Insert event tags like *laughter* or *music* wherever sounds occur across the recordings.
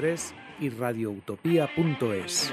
107.3 y radioutopía.es.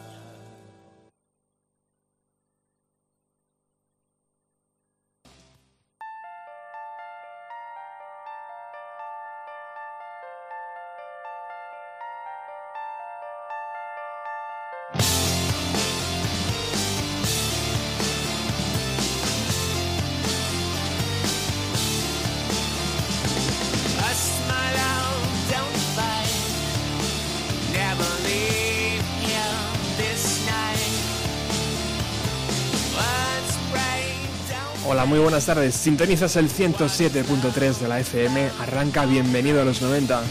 Buenas tardes. Sintonizas el 107.3 de la FM. Arranca Bienvenido a los 90.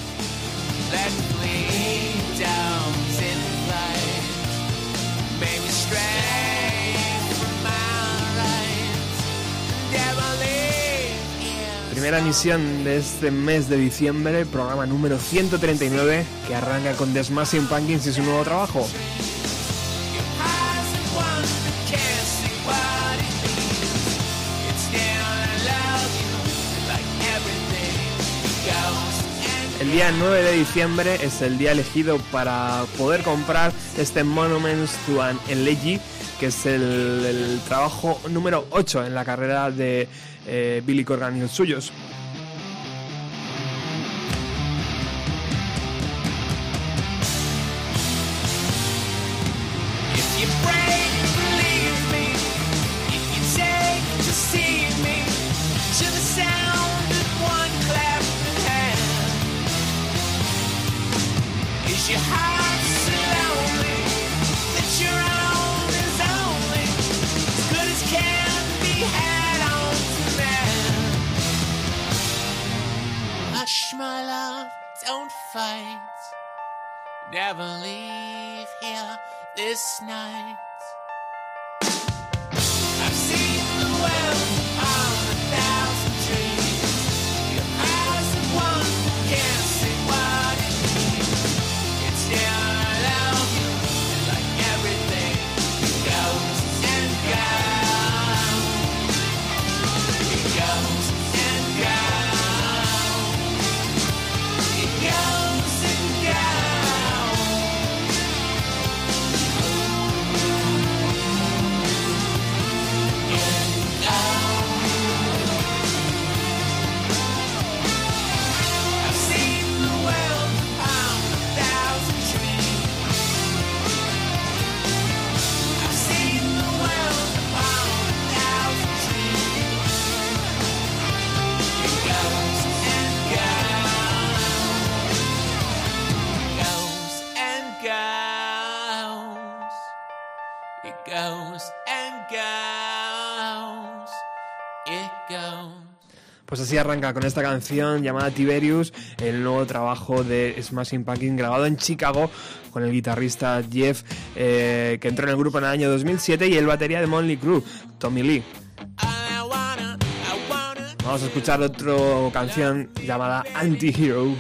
Primera emisión de este mes de diciembre, programa número 139, que arranca con The Smashing Pumpkins y su nuevo trabajo. El día 9 de diciembre es el día elegido para poder comprar este Monuments to an Elegy, que es el, trabajo número 8 en la carrera de eh, Billy Corgan y los suyos. my love, don't fight. Never leave here this night. Pues así arranca con esta canción llamada Tiberius, el nuevo trabajo de Smashing Pumpkins grabado en Chicago con el guitarrista Jeff, eh, que entró en el grupo en el año 2007, y el batería de Monley Crew, Tommy Lee. Vamos a escuchar otra canción llamada Anti-Hero.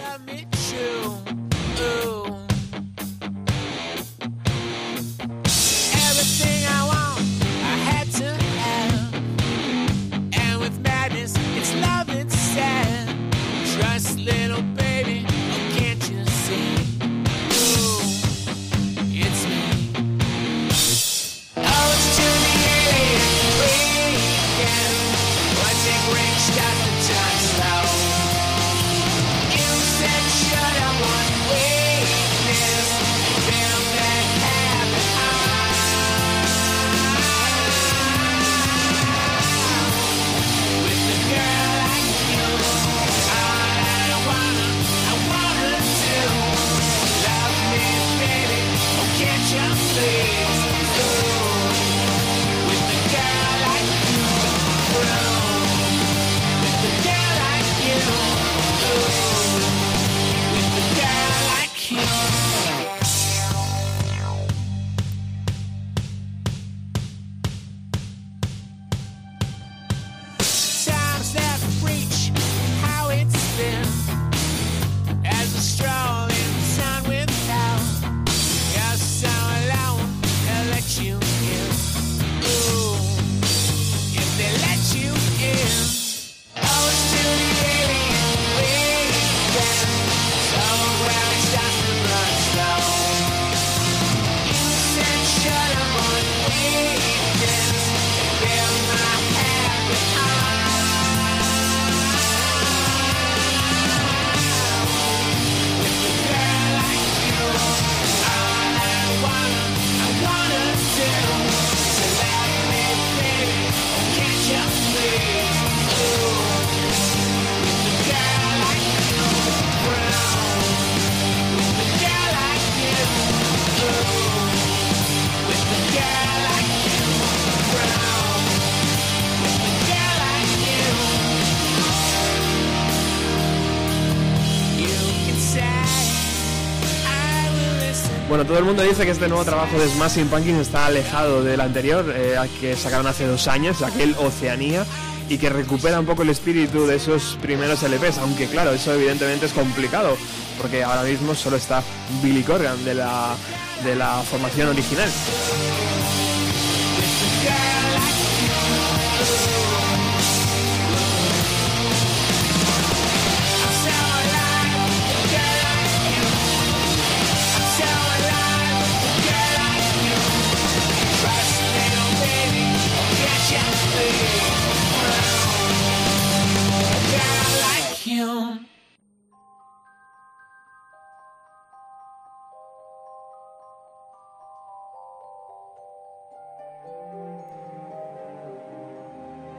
Todo el mundo dice que este nuevo trabajo de Smashing Pumpkins está alejado del anterior, eh, que sacaron hace dos años, aquel Oceanía, y que recupera un poco el espíritu de esos primeros LPs, aunque claro, eso evidentemente es complicado, porque ahora mismo solo está Billy Corgan de la, de la formación original.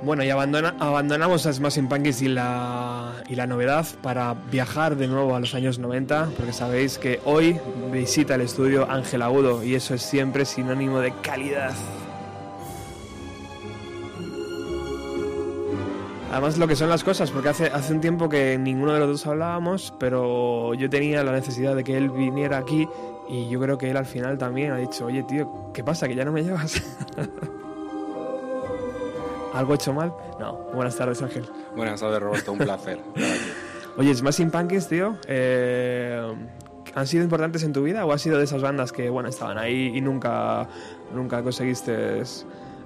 Bueno, y abandona, abandonamos a Smashing Pumpkins y la, y la novedad para viajar de nuevo a los años 90, porque sabéis que hoy visita el estudio Ángel Agudo y eso es siempre sinónimo de calidad. Además lo que son las cosas, porque hace, hace un tiempo que ninguno de los dos hablábamos, pero yo tenía la necesidad de que él viniera aquí y yo creo que él al final también ha dicho, oye tío, ¿qué pasa? ¿Que ya no me llevas? *laughs* ¿Algo hecho mal? No. Buenas tardes, Ángel. Buenas tardes, Roberto. Un placer. *laughs* Oye, Smashing Pumpkins, tío, eh, ¿han sido importantes en tu vida o has sido de esas bandas que, bueno, estaban ahí y nunca, nunca conseguiste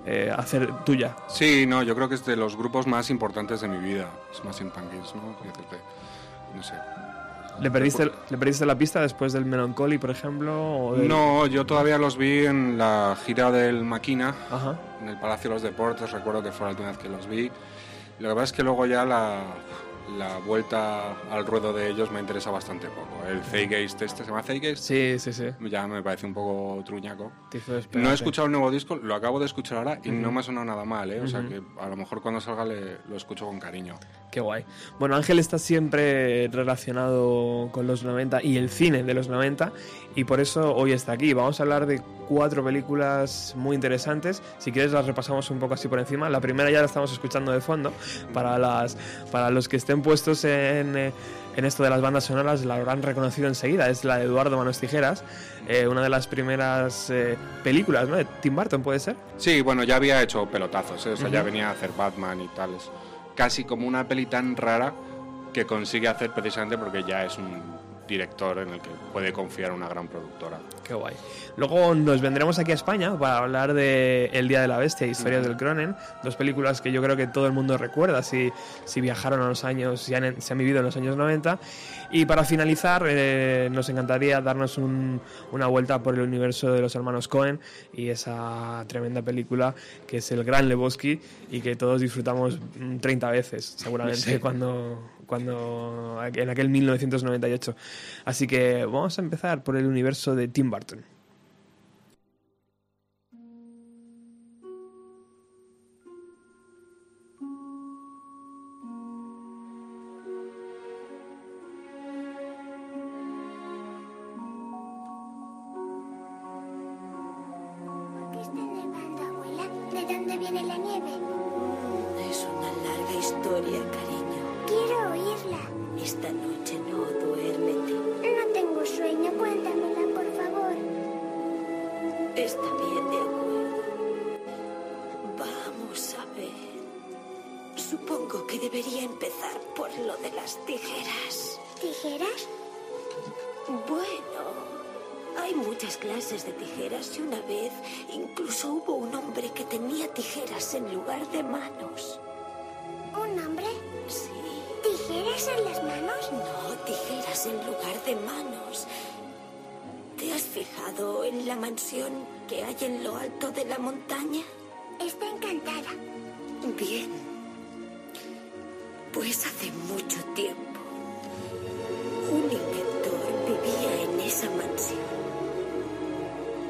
eh, hacer tuya? Sí, no, yo creo que es de los grupos más importantes de mi vida, Smashing Pumpkins, ¿no? No sé, ¿Le perdiste, ¿Le perdiste la pista después del Melancholy, por ejemplo? No, yo todavía los vi en la gira del Maquina, en el Palacio de los Deportes, recuerdo que fue la última vez que los vi. Lo que pasa es que luego ya la, la vuelta al ruedo de ellos me interesa bastante poco. El Zeitgeist, este se llama Zeitgeist. Sí, sí, sí. Ya me parece un poco truñaco. No he escuchado el nuevo disco, lo acabo de escuchar ahora y no me ha sonado nada mal, ¿eh? O sea que a lo mejor cuando salga le, lo escucho con cariño. Qué guay. Bueno, Ángel está siempre relacionado con los 90 y el cine de los 90 y por eso hoy está aquí. Vamos a hablar de cuatro películas muy interesantes. Si quieres las repasamos un poco así por encima. La primera ya la estamos escuchando de fondo. Para, las, para los que estén puestos en, eh, en esto de las bandas sonoras la habrán reconocido enseguida. Es la de Eduardo Manos Tijeras, eh, una de las primeras eh, películas ¿no? de Tim Burton, ¿puede ser? Sí, bueno, ya había hecho pelotazos. O sea, ya venía a hacer Batman y tales. Casi como una peli tan rara que consigue hacer precisamente porque ya es un director en el que puede confiar una gran productora. Qué guay. Luego nos vendremos aquí a España para hablar de El Día de la Bestia, Historia del Cronen, dos películas que yo creo que todo el mundo recuerda si, si viajaron a los años, si han, se han vivido en los años 90. Y para finalizar, eh, nos encantaría darnos una vuelta por el universo de los hermanos Cohen y esa tremenda película que es El Gran Lebowski y que todos disfrutamos 30 veces, seguramente, cuando cuando en aquel 1998. Así que vamos a empezar por el universo de Tim Burton.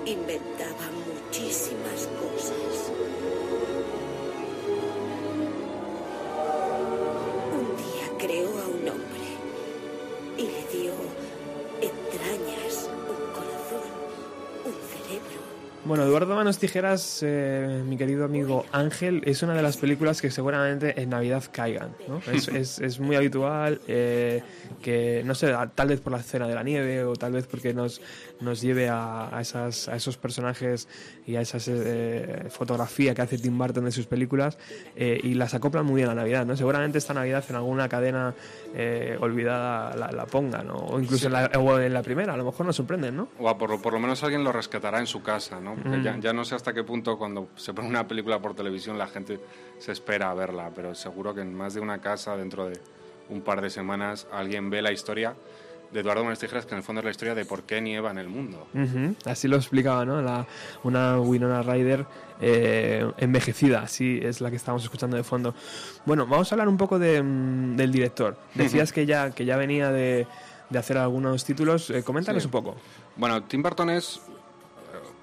inventaba muchísimas cosas. Un día creó a un hombre y le dio Bueno, Eduardo Manos Tijeras, eh, mi querido amigo Ángel, es una de las películas que seguramente en Navidad caigan. ¿no? Es, *laughs* es, muy habitual eh, que, no sé, tal vez por la escena de la nieve o tal vez porque nos, nos lleve a, esas, a esos personajes y a esa eh, fotografía que hace Tim Burton de sus películas y las acoplan muy bien a la Navidad. ¿no? Seguramente esta Navidad en alguna cadena olvidada la, la, pongan o incluso en, la, en, la, primera, a lo mejor nos sorprenden. ¿no? O por, por lo menos alguien lo rescatará en su casa. ¿no? Ya, no sé hasta qué punto cuando se pone una película por televisión la gente se espera a verla, pero seguro que en más de una casa, dentro de un par de semanas, alguien ve la historia de Eduardo Manos Tijeras, que en el fondo es la historia de por qué nieva en el mundo. Así lo explicaba, ¿no? La, una Winona Ryder eh, envejecida, así es la que estamos escuchando de fondo. Bueno, vamos a hablar un poco mm, del director. Decías que, ya, que ya venía de, de hacer algunos títulos. Eh, coméntanos un poco. Bueno, Tim Burton es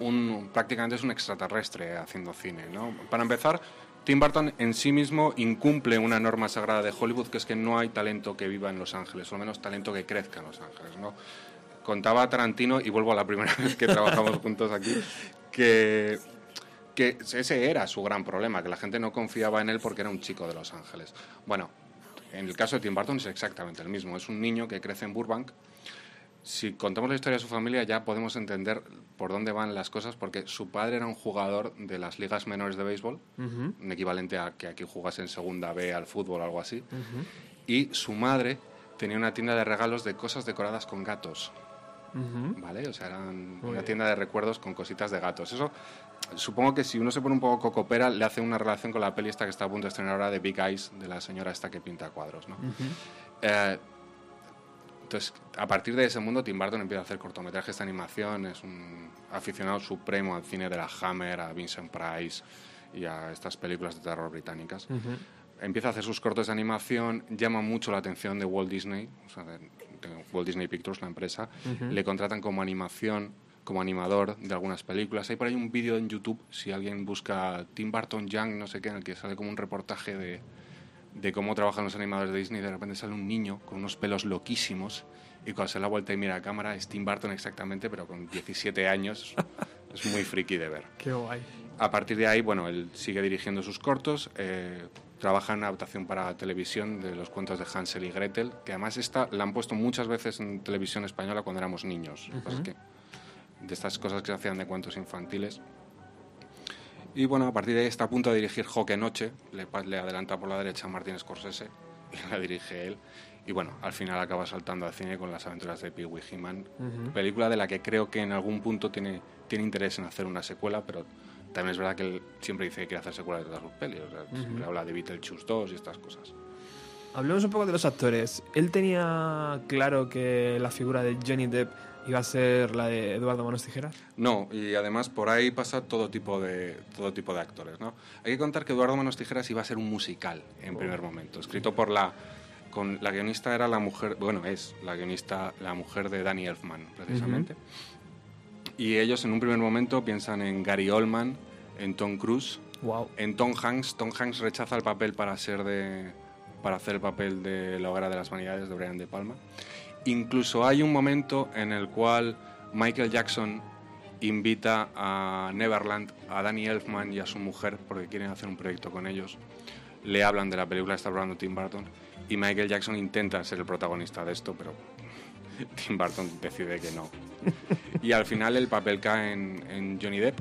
un, prácticamente es un extraterrestre haciendo cine. ¿no? Para empezar, Tim Burton en sí mismo incumple una norma sagrada de Hollywood, que es que no hay talento que viva en Los Ángeles, o al menos talento que crezca en Los Ángeles. ¿no? Contaba Tarantino, y vuelvo a la primera *laughs* vez que trabajamos juntos aquí, que, que ese era su gran problema, que la gente no confiaba en él porque era un chico de Los Ángeles. Bueno, en el caso de Tim Burton es exactamente el mismo. Es un niño que crece en Burbank, si contamos la historia de su familia ya podemos entender por dónde van las cosas, porque su padre era un jugador de las ligas menores de béisbol, un equivalente a que aquí jugase en segunda B al fútbol o algo así, y su madre tenía una tienda de regalos de cosas decoradas con gatos. ¿Vale? O sea, era una tienda de recuerdos con cositas de gatos. Eso, supongo que si uno se pone un poco cocopera, le hace una relación con la peli esta que está a punto de estrenar ahora de Big Eyes, de la señora esta que pinta cuadros, ¿no? Entonces, a partir de ese mundo, Tim Burton empieza a hacer cortometrajes de animación, es un aficionado supremo al cine de la Hammer, a Vincent Price y a estas películas de terror británicas. Empieza a hacer sus cortos de animación, llama mucho la atención de Walt Disney, o sea, de, Walt Disney Pictures, la empresa, le contratan como animación como animador de algunas películas. Hay por ahí un vídeo en YouTube, si alguien busca Tim Burton Young, no sé qué, en el que sale como un reportaje de, de cómo trabajan los animadores de Disney, de repente sale un niño con unos pelos loquísimos y cuando se da la vuelta y mira a cámara es Tim Burton exactamente, pero con 17 años. es muy friki de ver. Qué guay. A partir de ahí, bueno, él sigue dirigiendo sus cortos, eh, trabaja en adaptación para televisión de los cuentos de Hansel y Gretel, que además esta la han puesto muchas veces en televisión española cuando éramos niños. de estas cosas que se hacían de cuentos infantiles, y bueno, a partir de ahí está a punto de dirigir Joque Noche, le, le adelanta por la derecha a Martín Scorsese *laughs* y la dirige él. Y bueno, al final acaba saltando al cine con las aventuras de Pee Wee He-Man, película de la que creo que en algún punto tiene, tiene interés en hacer una secuela, pero también es verdad que él siempre dice que quiere hacer secuela de todas sus pelis. Siempre habla de Beetlejuice 2 y estas cosas. Hablemos un poco de los actores. Él tenía claro que la figura de Johnny Depp iba a ser la de Eduardo Manos Tijeras. No, y además por ahí pasa todo tipo de todo tipo de actores, ¿no? Hay que contar que Eduardo Manos Tijeras iba a ser un musical en primer oh. momento, escrito por la con la guionista era la mujer, bueno, es la guionista la mujer de Danny Elfman, precisamente. Y ellos en un primer momento piensan en Gary Oldman, en Tom Cruise, wow. en Tom Hanks. Tom Hanks rechaza el papel para ser de para hacer el papel de la hoguera de las vanidades de Brian De Palma. Incluso hay un momento en el cual Michael Jackson invita a Neverland, a Danny Elfman y a su mujer, porque quieren hacer un proyecto con ellos. Le hablan de la película que está hablando Tim Burton y Michael Jackson intenta ser el protagonista de esto, pero *laughs* Tim Burton decide que no. Y al final el papel cae en Johnny Depp,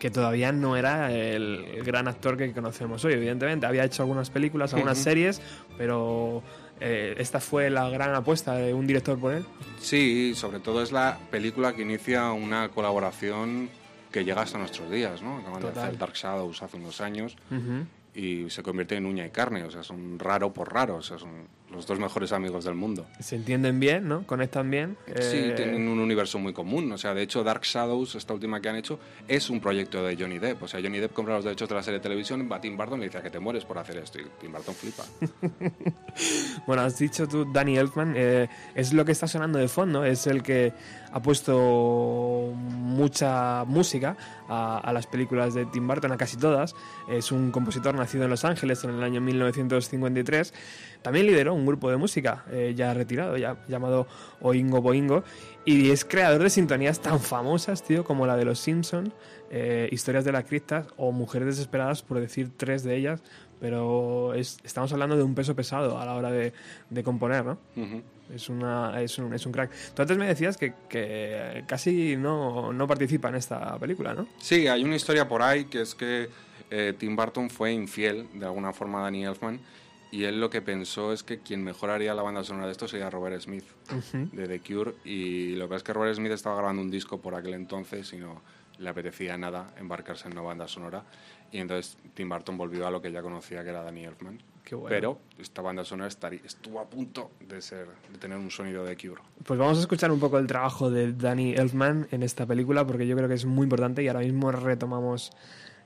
que todavía no era el gran actor que conocemos hoy, evidentemente. Había hecho algunas películas, algunas series, pero eh, esta fue la gran apuesta de un director por él. Sí, sobre todo es la película que inicia una colaboración que llega hasta nuestros días, ¿no? Acaban de hacer Dark Shadows hace unos años y se convierte en uña y carne, o sea, son raro por raro, o sea, son los dos mejores amigos del mundo. Se entienden bien, ¿no? Conectan bien. Sí, eh, tienen un universo muy común. O sea, de hecho, Dark Shadows, esta última que han hecho, es un proyecto de Johnny Depp. O sea, Johnny Depp compra los derechos de la serie de televisión, va a Tim Burton y le dice que te mueres por hacer esto. Y Tim Burton flipa. *laughs* bueno, has dicho tú, Danny Elfman, eh, es lo que está sonando de fondo, es el que ha puesto mucha música a, a las películas de Tim Burton, a casi todas. Es un compositor nacido en Los Ángeles en el año 1953 también lideró un grupo de música eh, ya retirado, ya llamado Oingo Boingo, y es creador de sintonías tan famosas, tío, como la de Los Simpsons, eh, Historias de la Cripta o Mujeres Desesperadas, por decir tres de ellas, pero estamos hablando de un peso pesado a la hora de, componer, ¿no? Es, una, es, un, es un crack. Tú antes me decías que, que casi no, no, participa en esta película, ¿no? Sí, hay una historia por ahí que es que eh, Tim Burton fue infiel de alguna forma a Danny Elfman y él lo que pensó es que quien mejor haría la banda sonora de esto sería Robert Smith, de The Cure. Y lo que es que Robert Smith estaba grabando un disco por aquel entonces y no le apetecía nada embarcarse en una banda sonora. Y entonces Tim Burton volvió a lo que ya conocía, que era Danny Elfman. Pero esta banda sonora estuvo a punto de, ser, de tener un sonido de Cure. Pues vamos a escuchar un poco el trabajo de Danny Elfman en esta película, porque yo creo que es muy importante y ahora mismo retomamos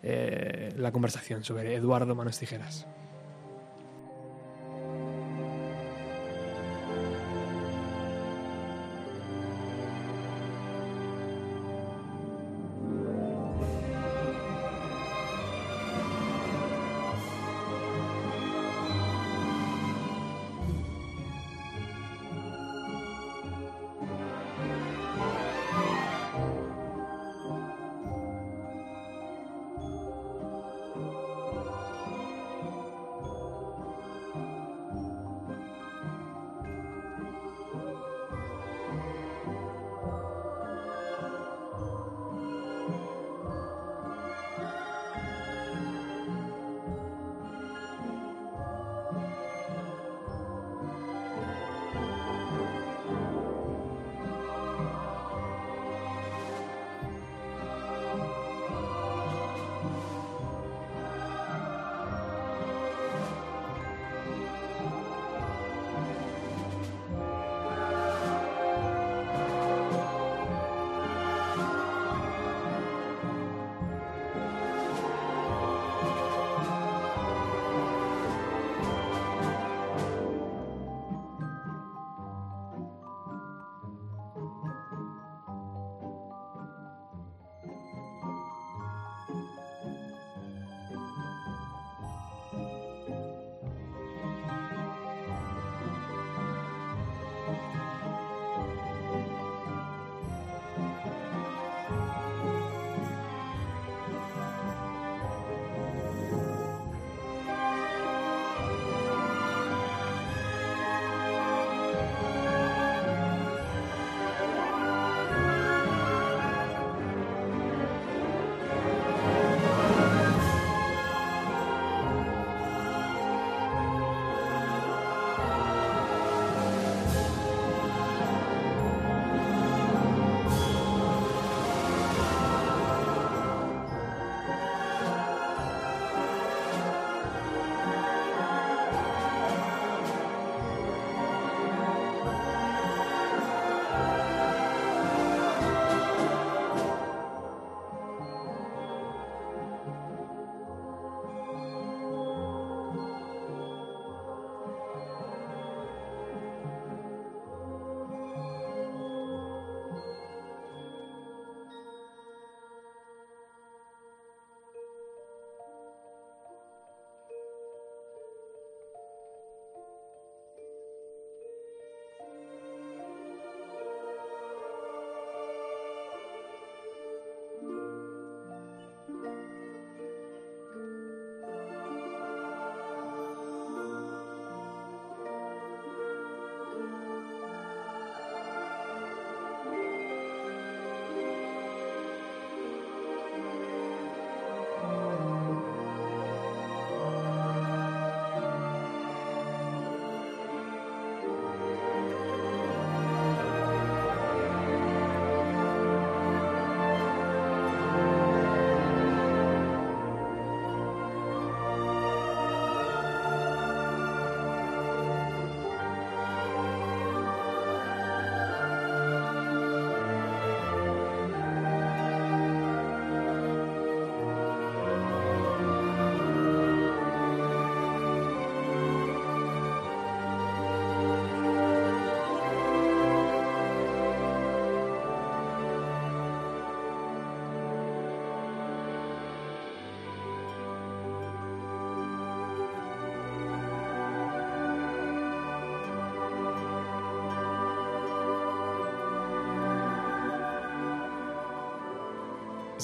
eh, la conversación sobre Eduardo Manos Tijeras.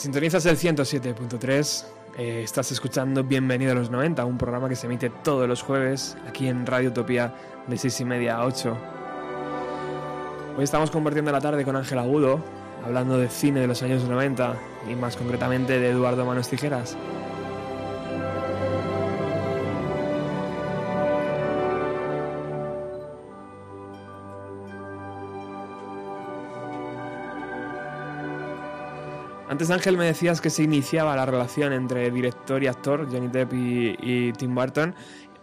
Sintonizas el 107.3. Eh, estás escuchando Bienvenido a los 90, un programa que se emite todos los jueves aquí en Radio Utopía de 6 y media a 8. Hoy estamos compartiendo la tarde con Ángel Agudo, hablando de cine de los años 90 y más concretamente de Eduardo Manos Tijeras. Antes Ángel me decías que se iniciaba la relación entre director y actor, Johnny Depp y, Tim Burton,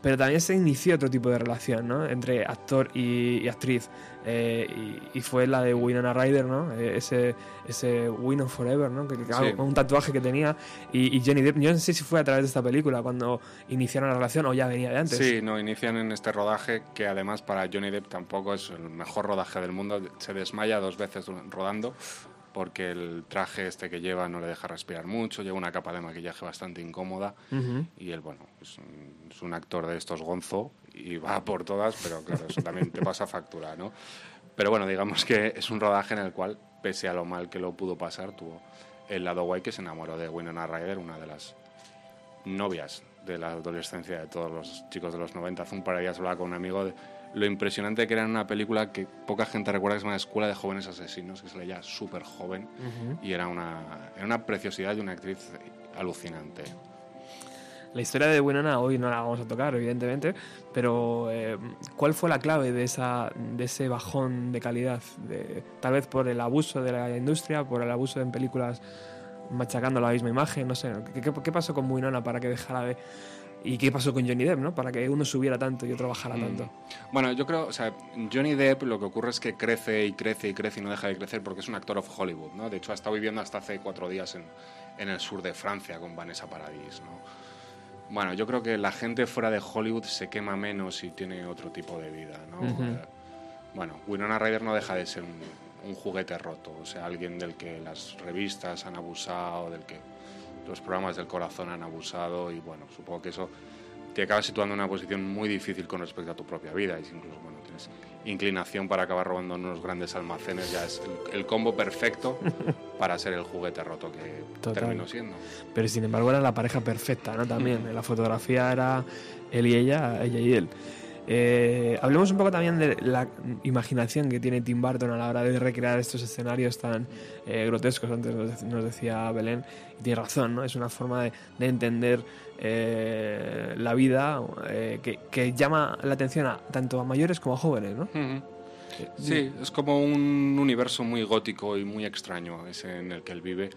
pero también se inició otro tipo de relación, ¿no? Entre actor y, actriz. Eh, y, fue la de Winona Ryder, ¿no? Eh, ese, ese Win Forever, ¿no? Que, Un tatuaje que tenía. Y, Johnny Depp, yo no sé si fue a través de esta película cuando iniciaron la relación o ya venía de antes. Sí, no, inician en este rodaje que además para Johnny Depp tampoco es el mejor rodaje del mundo. Se desmaya dos veces rodando porque el traje este que lleva no le deja respirar mucho, lleva una capa de maquillaje bastante incómoda y él, bueno, es un, actor de estos gonzo y va *laughs* por todas, pero claro, eso también te pasa factura, ¿no? Pero bueno, digamos que es un rodaje en el cual, pese a lo mal que lo pudo pasar, tuvo el lado guay que se enamoró de Winona Ryder, una de las novias de la adolescencia de todos los chicos de los 90. Hace un par de días hablaba con un amigo de lo impresionante que era en una película que poca gente recuerda que es una Escuela de Jóvenes Asesinos, que se leía súper joven y era una, era una preciosidad y una actriz alucinante. La historia de Winona hoy no la vamos a tocar, evidentemente, pero eh, ¿cuál fue la clave de, esa, de ese bajón de calidad? De, tal vez por el abuso de la industria, por el abuso en películas machacando la misma imagen, no sé. ¿Qué, qué pasó con Winona para que dejara de, ¿Y qué pasó con Johnny Depp, no? Para que uno subiera tanto y otro bajara mm. tanto. Bueno, yo creo, o sea, Johnny Depp lo que ocurre es que crece y crece y crece y no deja de crecer porque es un actor of Hollywood, ¿no? De hecho, ha estado viviendo hasta hace cuatro días en, en el sur de Francia con Vanessa Paradis, ¿no? Bueno, yo creo que la gente fuera de Hollywood se quema menos y tiene otro tipo de vida, ¿no? Eh, bueno, Winona Ryder no deja de ser un, un juguete roto, o sea, alguien del que las revistas han abusado, del que los programas del corazón han abusado y bueno, supongo que eso te acaba situando en una posición muy difícil con respecto a tu propia vida y incluso bueno, tienes inclinación para acabar robando en unos grandes almacenes, ya es el, combo perfecto *laughs* para ser el juguete roto que terminó siendo. Pero sin embargo era la pareja perfecta, ¿no? También, en la fotografía era él y ella, ella y él. Eh, hablemos un poco también de la imaginación que tiene Tim Burton a la hora de recrear estos escenarios tan eh, grotescos. Antes nos, decía Belén, y tiene razón, ¿no? Es una forma de, entender eh, la vida que, llama la atención a, tanto a mayores como a jóvenes, ¿no? Sí, es como un universo muy gótico y muy extraño ese en el que él vive.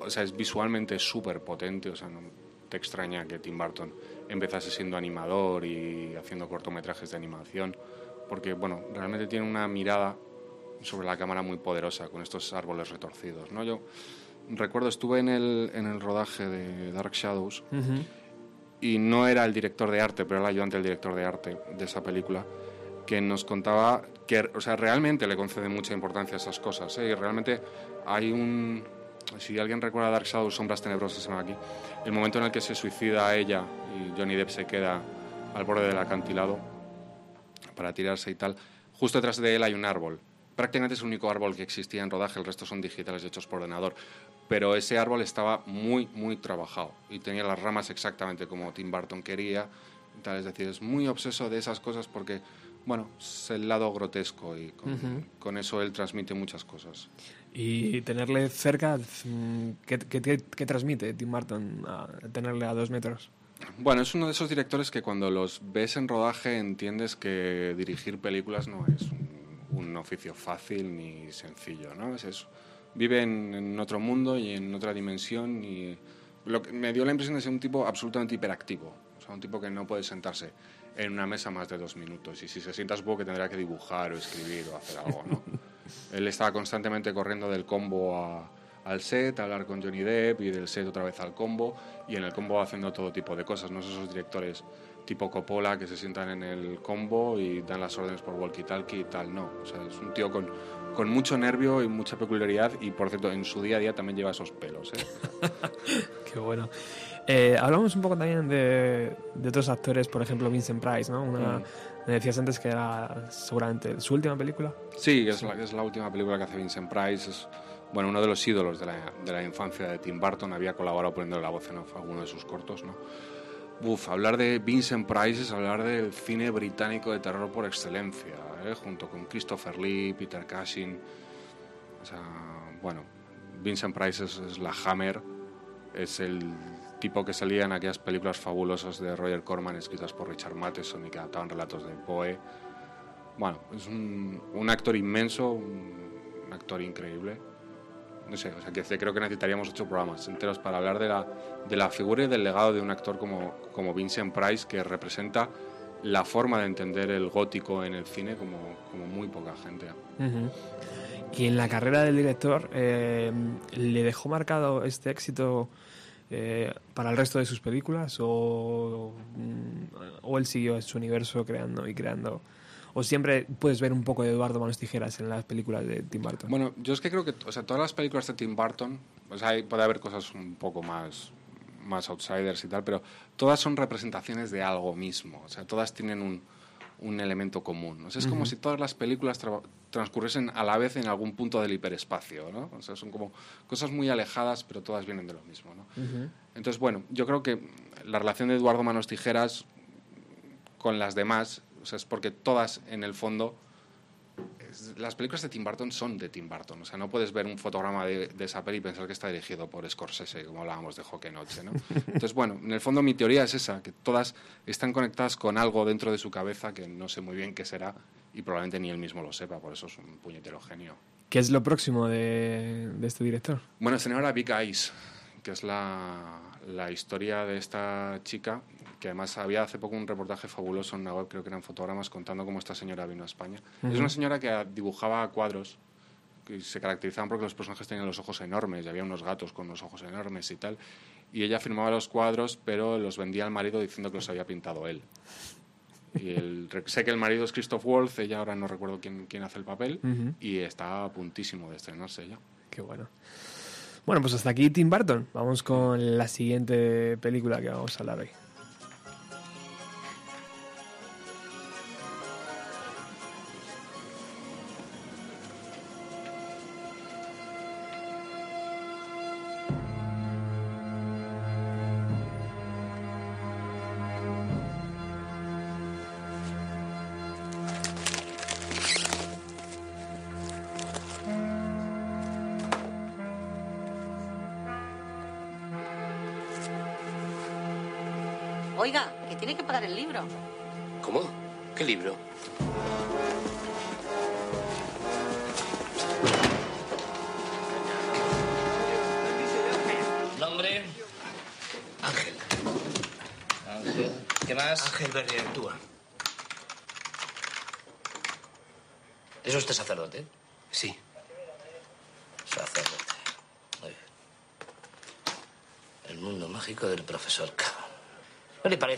O sea, es visualmente súper potente, o sea, no te extraña que Tim Burton empezase siendo animador y haciendo cortometrajes de animación, porque bueno, realmente tiene una mirada sobre la cámara muy poderosa con estos árboles retorcidos. ¿no? Yo recuerdo, estuve en el, en el rodaje de Dark Shadows y no era el director de arte, pero era el ayudante del director de arte de esa película, que nos contaba que, o sea, realmente le concede mucha importancia a esas cosas. ¿eh? Y realmente hay un, si alguien recuerda Dark Shadows, Sombras Tenebrosas, se aquí, el momento en el que se suicida a ella y Johnny Depp se queda al borde del acantilado para tirarse y tal, justo detrás de él hay un árbol. Prácticamente es el único árbol que existía en rodaje, el resto son digitales hechos por ordenador. Pero ese árbol estaba muy, muy trabajado y tenía las ramas exactamente como Tim Burton quería. Tal, es decir, es muy obseso de esas cosas porque, bueno, es el lado grotesco y con, con eso él transmite muchas cosas. Y tenerle cerca, mm, ¿qué, qué, transmite Tim Burton a tenerle a dos metros? Bueno, es uno de esos directores que cuando los ves en rodaje entiendes que dirigir películas no es un, oficio fácil ni sencillo, ¿no? Es eso. Vive en, otro mundo y en otra dimensión y lo que me dio la impresión de ser un tipo absolutamente hiperactivo, o sea, un tipo que no puede sentarse en una mesa más de dos minutos y si se sienta supongo que tendrá que dibujar o escribir o hacer algo, ¿no? *laughs* Él estaba constantemente corriendo del combo al set, a hablar con Johnny Depp y del set otra vez al combo y en el combo haciendo todo tipo de cosas, no esos directores tipo Coppola que se sientan en el combo y dan las órdenes por walkie-talkie y tal, no. O sea, es un tío con, con mucho nervio y mucha peculiaridad y, por cierto, en su día a día también lleva esos pelos. ¿eh? *laughs* Qué bueno. Eh, hablamos un poco también de, de, otros actores, por ejemplo Vincent Price, ¿no? Una, mm. Me decías antes que era seguramente su última película. Sí, es la, es la última película que hace Vincent Price. Es bueno, uno de los ídolos de la, de la infancia de Tim Burton, había colaborado poniendo la voz en alguno de sus cortos, ¿no? Uf, hablar de Vincent Price es hablar del cine británico de terror por excelencia, ¿eh? junto con Christopher Lee, Peter Cushing. O sea, bueno, Vincent Price es, la Hammer, es el tipo que salía en aquellas películas fabulosas de Roger Corman escritas por Richard Matheson y que adaptaban relatos de Poe. Bueno, es un, un actor inmenso, un actor increíble no sé, o sea, que creo que necesitaríamos ocho programas enteros para hablar de la, de la figura y del legado de un actor como, como Vincent Price, que representa la forma de entender el gótico en el cine como, como muy poca gente. Y en la carrera del director, eh, ¿le dejó marcado este éxito eh, para el resto de sus películas o, o él siguió su universo creando y creando ¿O siempre puedes ver un poco de Eduardo Manos Tijeras en las películas de Tim Burton? Bueno, yo es que creo que, o sea, todas las películas de Tim Burton, o sea, puede haber cosas un poco más, más outsiders y tal, pero todas son representaciones de algo mismo. O sea, todas tienen un, un elemento común. O sea, es como si todas las películas transcurriesen a la vez en algún punto del hiperespacio, ¿no? O sea, son como cosas muy alejadas, pero todas vienen de lo mismo, ¿no? Entonces, bueno, yo creo que la relación de Eduardo Manos Tijeras con las demás o sea, es porque todas, en el fondo, las películas de Tim Burton son de Tim Burton. O sea, no puedes ver un fotograma de, esa peli y pensar que está dirigido por Scorsese, como hablábamos de Hockey Noche, ¿no? *laughs* Entonces, bueno, en el fondo mi teoría es esa, que todas están conectadas con algo dentro de su cabeza que no sé muy bien qué será y probablemente ni él mismo lo sepa, por eso es un puñetero genio. ¿Qué es lo próximo de, este director? Bueno, se ahora Big Eyes, que es la, la historia de esta chica que además había hace poco un reportaje fabuloso en una web, creo que eran fotogramas, contando cómo esta señora vino a España. Es una señora que dibujaba cuadros que se caracterizaban porque los personajes tenían los ojos enormes y había unos gatos con los ojos enormes y tal. Y ella firmaba los cuadros, pero los vendía al marido diciendo que los había pintado él. Y el, sé que el marido es Christoph Wolf, ella ahora no recuerdo quién, quién hace el papel, y está a puntísimo de estrenarse ya. Qué bueno. Bueno, pues hasta aquí Tim Burton. Vamos con la siguiente película que vamos a hablar hoy.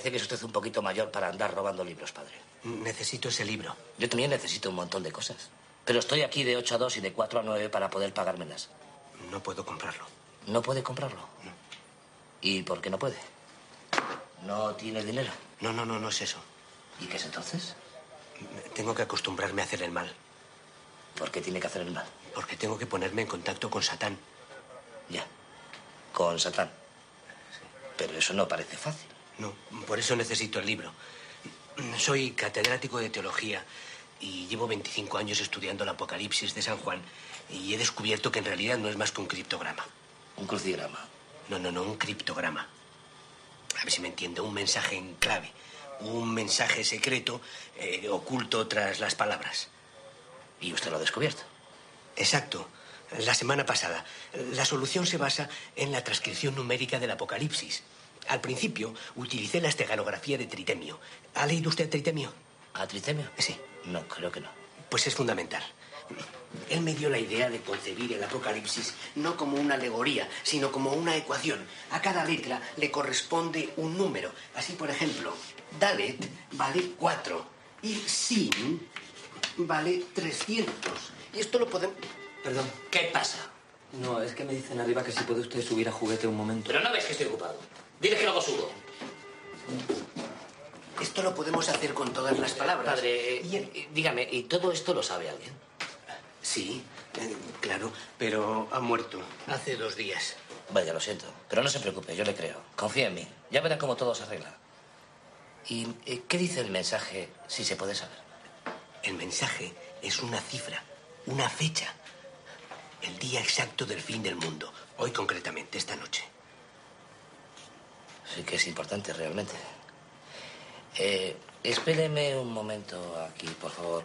Parece que es usted un poquito mayor para andar robando libros, padre? Necesito ese libro. Yo también necesito un montón de cosas. Pero estoy aquí de 8 a 2 y de 4 a 9 para poder pagármelas. No puedo comprarlo. ¿No puede comprarlo? No. ¿Y por qué no puede? ¿No tiene dinero? No, no, no, no es eso. ¿Y qué es entonces? Tengo que acostumbrarme a hacer el mal. ¿Por qué tiene que hacer el mal? Porque tengo que ponerme en contacto con Satán. Ya. Con Satán. Pero eso no parece fácil. No, por eso necesito el libro. Soy catedrático de teología y llevo 25 años estudiando el Apocalipsis de San Juan y he descubierto que en realidad no es más que un criptograma. ¿Un crucigrama? No, no, no, un criptograma. A ver si me entiende, un mensaje en clave, un mensaje secreto eh, oculto tras las palabras. ¿Y usted lo ha descubierto? Exacto. La semana pasada. La solución se basa en la transcripción numérica del Apocalipsis. Al principio utilicé la esteganografía de Tritemio. ¿Ha leído usted Tritemio? ¿A Tritemio? Sí. No, creo que no. Pues es fundamental. Él me dio la idea de concebir el Apocalipsis no como una alegoría, sino como una ecuación. A cada letra le corresponde un número. Así, por ejemplo, Dalet vale 4 y Sin vale 300. Y esto lo podemos... Perdón. ¿Qué pasa? No, es que me dicen arriba que si puede usted subir a juguete un momento. Pero no ves que estoy ocupado. Dile que subo. Esto lo podemos hacer con todas las palabras. Padre, dígame, ¿y todo esto lo sabe alguien? Sí, eh, claro, pero ha muerto hace dos días. Vaya, lo siento. Pero no se preocupe, yo le creo. Confía en mí. Ya verán cómo todo se arregla. ¿Y eh, qué dice el mensaje, si se puede saber? El mensaje es una cifra, una fecha. El día exacto del fin del mundo. Hoy concretamente, esta noche. Sí que es importante, realmente. Eh, espéreme un momento aquí, por favor.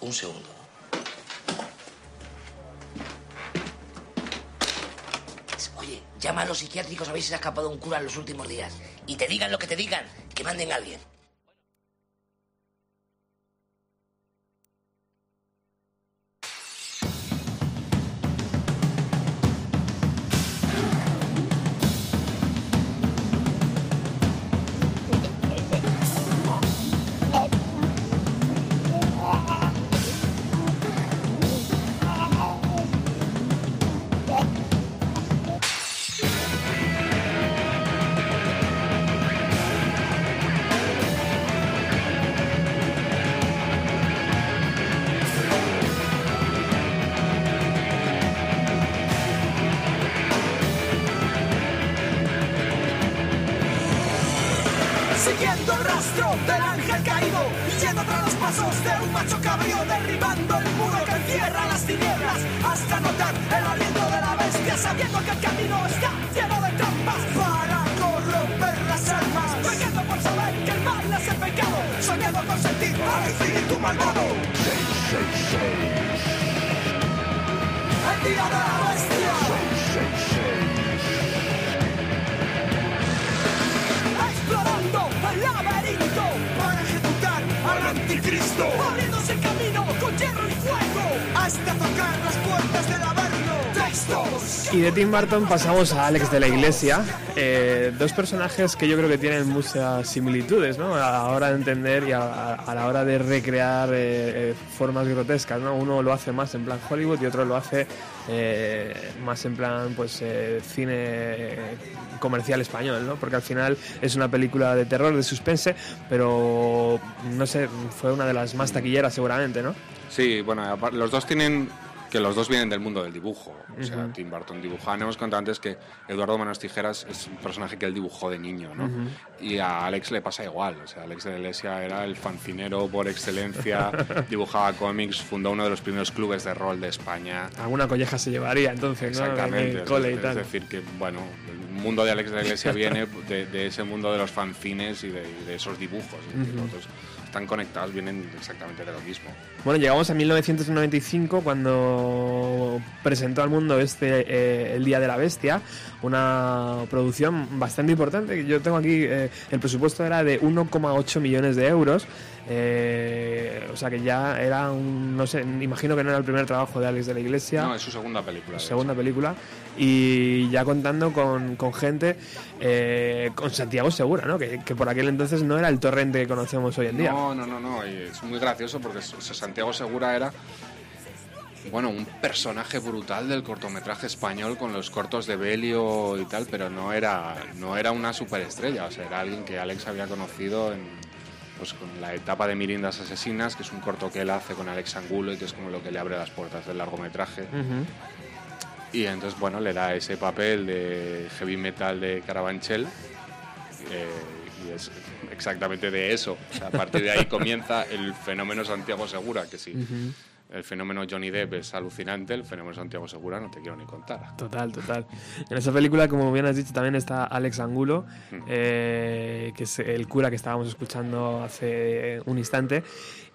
Un segundo. Oye, llama a los psiquiátricos a ver si se ha escapado un cura en los últimos días. Y te digan lo que te digan, que manden a alguien. Tim Burton pasamos a Alex de la Iglesia, eh, dos personajes que yo creo que tienen muchas similitudes, ¿no? A la hora de entender y a, la hora de recrear eh, eh, formas grotescas, ¿no? Uno lo hace más en plan Hollywood y otro lo hace más en plan, pues, cine comercial español, ¿no? Porque al final es una película de terror, de suspense, pero no sé, fue una de las más taquilleras seguramente, ¿no? Sí, bueno, los dos tienen que los dos vienen del mundo del dibujo. O sea, Ujú. Tim Burton dibujaba. No hemos contado antes que Eduardo Manos Tijeras es un personaje que él dibujó de niño, ¿no? Ujú. Y a Alex le pasa igual. O sea, Alex de la Iglesia era el fancinero por excelencia, *laughs* dibujaba cómics, fundó uno de los primeros clubes de rol de España. Alguna colleja se llevaría entonces, ¿no? En Exactamente. cole y es, tal. es decir, que bueno, el mundo de Alex de la Iglesia *laughs* viene de, de ese mundo de los fanzines y de, de esos dibujos. Decir, Ujú. Están conectados, vienen exactamente de lo mismo. Bueno, llegamos a 1995 cuando presentó al mundo este eh, El Día de la Bestia, una producción bastante importante. Yo tengo aquí, eh, el presupuesto era de 1,8 millones de euros. Eh, o sea que ya era un, no sé, imagino que no era el primer trabajo de Alex de la Iglesia. No, es su segunda película. segunda película y ya contando con, con gente eh, con Santiago Segura, ¿no? Que, que por aquel entonces no era el torrente que conocemos hoy en día. No, no, no, no. y es muy gracioso porque Santiago Segura era, bueno, un personaje brutal del cortometraje español con los cortos de Belio y tal, pero no era, no era una superestrella. O sea, era alguien que Alex había conocido en, pues, con la etapa de Mirindas Asesinas, que es un corto que él hace con Alex Angulo y que es como lo que le abre las puertas del largometraje. Y entonces, bueno, le da ese papel de heavy metal de Carabanchel. eh, y es exactamente de eso. O sea, a partir de ahí *laughs* comienza el fenómeno Santiago Segura, que sí. El fenómeno Johnny Depp es alucinante, el fenómeno Santiago Segura no te quiero ni contar. Total, total. En esa película, como bien has dicho, también está Alex Angulo, eh, que es el cura que estábamos escuchando hace un instante.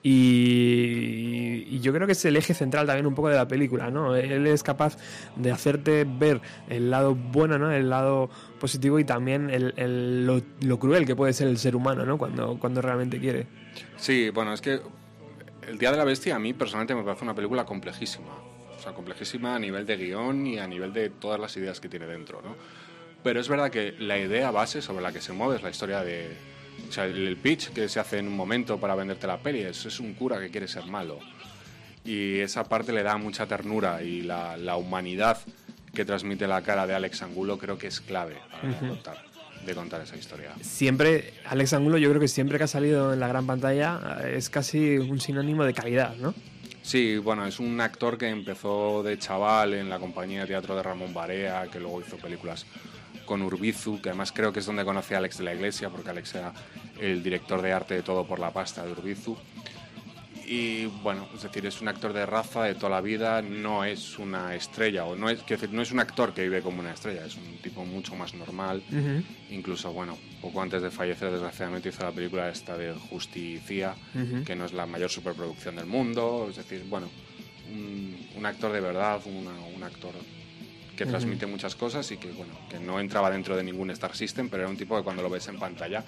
Y, y yo creo que es el eje central también un poco de la película, ¿no? Él es capaz de hacerte ver el lado bueno, ¿no? El lado positivo y también el, el- lo, lo cruel que puede ser el ser humano, ¿no? Cuando, cuando realmente quiere. Sí, bueno, es que El Día de la Bestia a mí personalmente me parece una película complejísima. O sea, complejísima a nivel de guion y a nivel de todas las ideas que tiene dentro, ¿no? Pero es verdad que la idea base sobre la que se mueve es la historia de... O sea, el, pitch que se hace en un momento para venderte la peli es, es un cura que quiere ser malo. Y esa parte le da mucha ternura y la, la humanidad que transmite la cara de Alex Angulo creo que es clave para Ujú. contar, de contar esa historia. Siempre, Alex Angulo, yo creo que siempre que ha salido en la gran pantalla eh, es casi un sinónimo de calidad, ¿no? Sí, bueno, es un actor que empezó de chaval en la compañía de teatro de Ramón Barea, que luego hizo películas con Urbizu, que además creo que es donde conocí a Alex de la Iglesia, porque Alex era el director de arte de Todo por la Pasta de Urbizu. Y bueno, es decir, es un actor de raza de toda la vida, no es una estrella, o no es, decir, no es un actor que vive como una estrella, es un tipo mucho más normal. Incluso, bueno, poco antes de fallecer, desgraciadamente hizo la película esta de Justicia, que no es la mayor superproducción del mundo. Es decir, bueno, un, actor de verdad, un actor que transmite muchas cosas y que, bueno, que no entraba dentro de ningún Star System, pero era un tipo que cuando lo ves en pantalla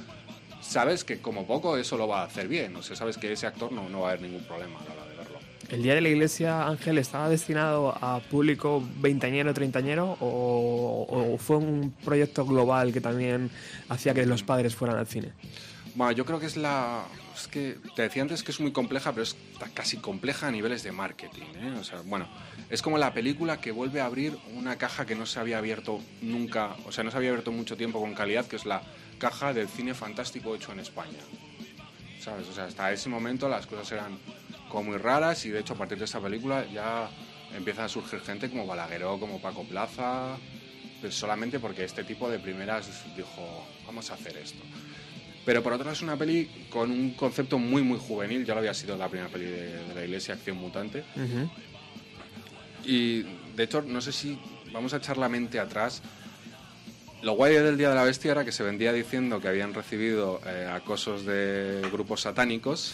sabes que como poco eso lo va a hacer bien, o sea, sabes que ese actor no, no va a haber ningún problema a la hora de verlo. ¿El Día de la Iglesia, Ángel, estaba destinado a público veintañero, treintañero o, o fue un proyecto global que también hacía que los padres fueran al cine? Bueno, yo creo que es la... Es que te decía antes que es muy compleja, pero es casi compleja a niveles de marketing. ¿eh? O sea, bueno, es como la película que vuelve a abrir una caja que no se había abierto nunca, o sea, no se había abierto mucho tiempo con calidad, que es la caja del cine fantástico hecho en España. ¿Sabes? O sea, hasta ese momento las cosas eran como muy raras y de hecho a partir de esa película ya empieza a surgir gente como Balagueró, como Paco Plaza, pero solamente porque este tipo de primeras dijo, vamos a hacer esto. Pero por otro lado es una peli con un concepto muy, muy juvenil, ya lo había sido la primera peli de, la Iglesia, Acción Mutante. Y de hecho, no sé si vamos a echar la mente atrás. Lo guay del Día de la Bestia era que se vendía diciendo que habían recibido eh, acosos de grupos satánicos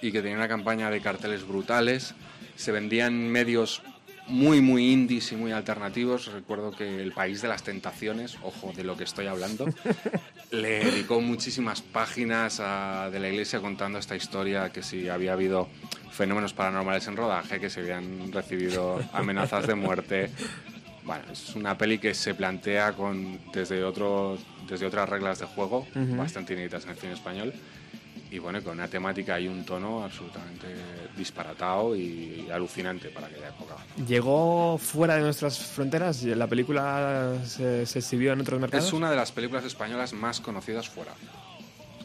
y que tenían una campaña de carteles brutales. Se vendían medios muy, muy indies y muy alternativos. Recuerdo que El País de las Tentaciones, ojo de lo que estoy hablando, *laughs* le dedicó muchísimas páginas de la iglesia contando esta historia, que si había habido fenómenos paranormales en rodaje, que se habían recibido amenazas de muerte. Bueno, es una peli que se plantea con, desde, otros, desde otras reglas de juego, bastante inéditas en el cine español, y bueno, con una temática y un tono absolutamente disparatado y alucinante para aquella época. ¿Llegó fuera de nuestras fronteras? ¿La película se, se exhibió en otros mercados? Es una de las películas españolas más conocidas fuera.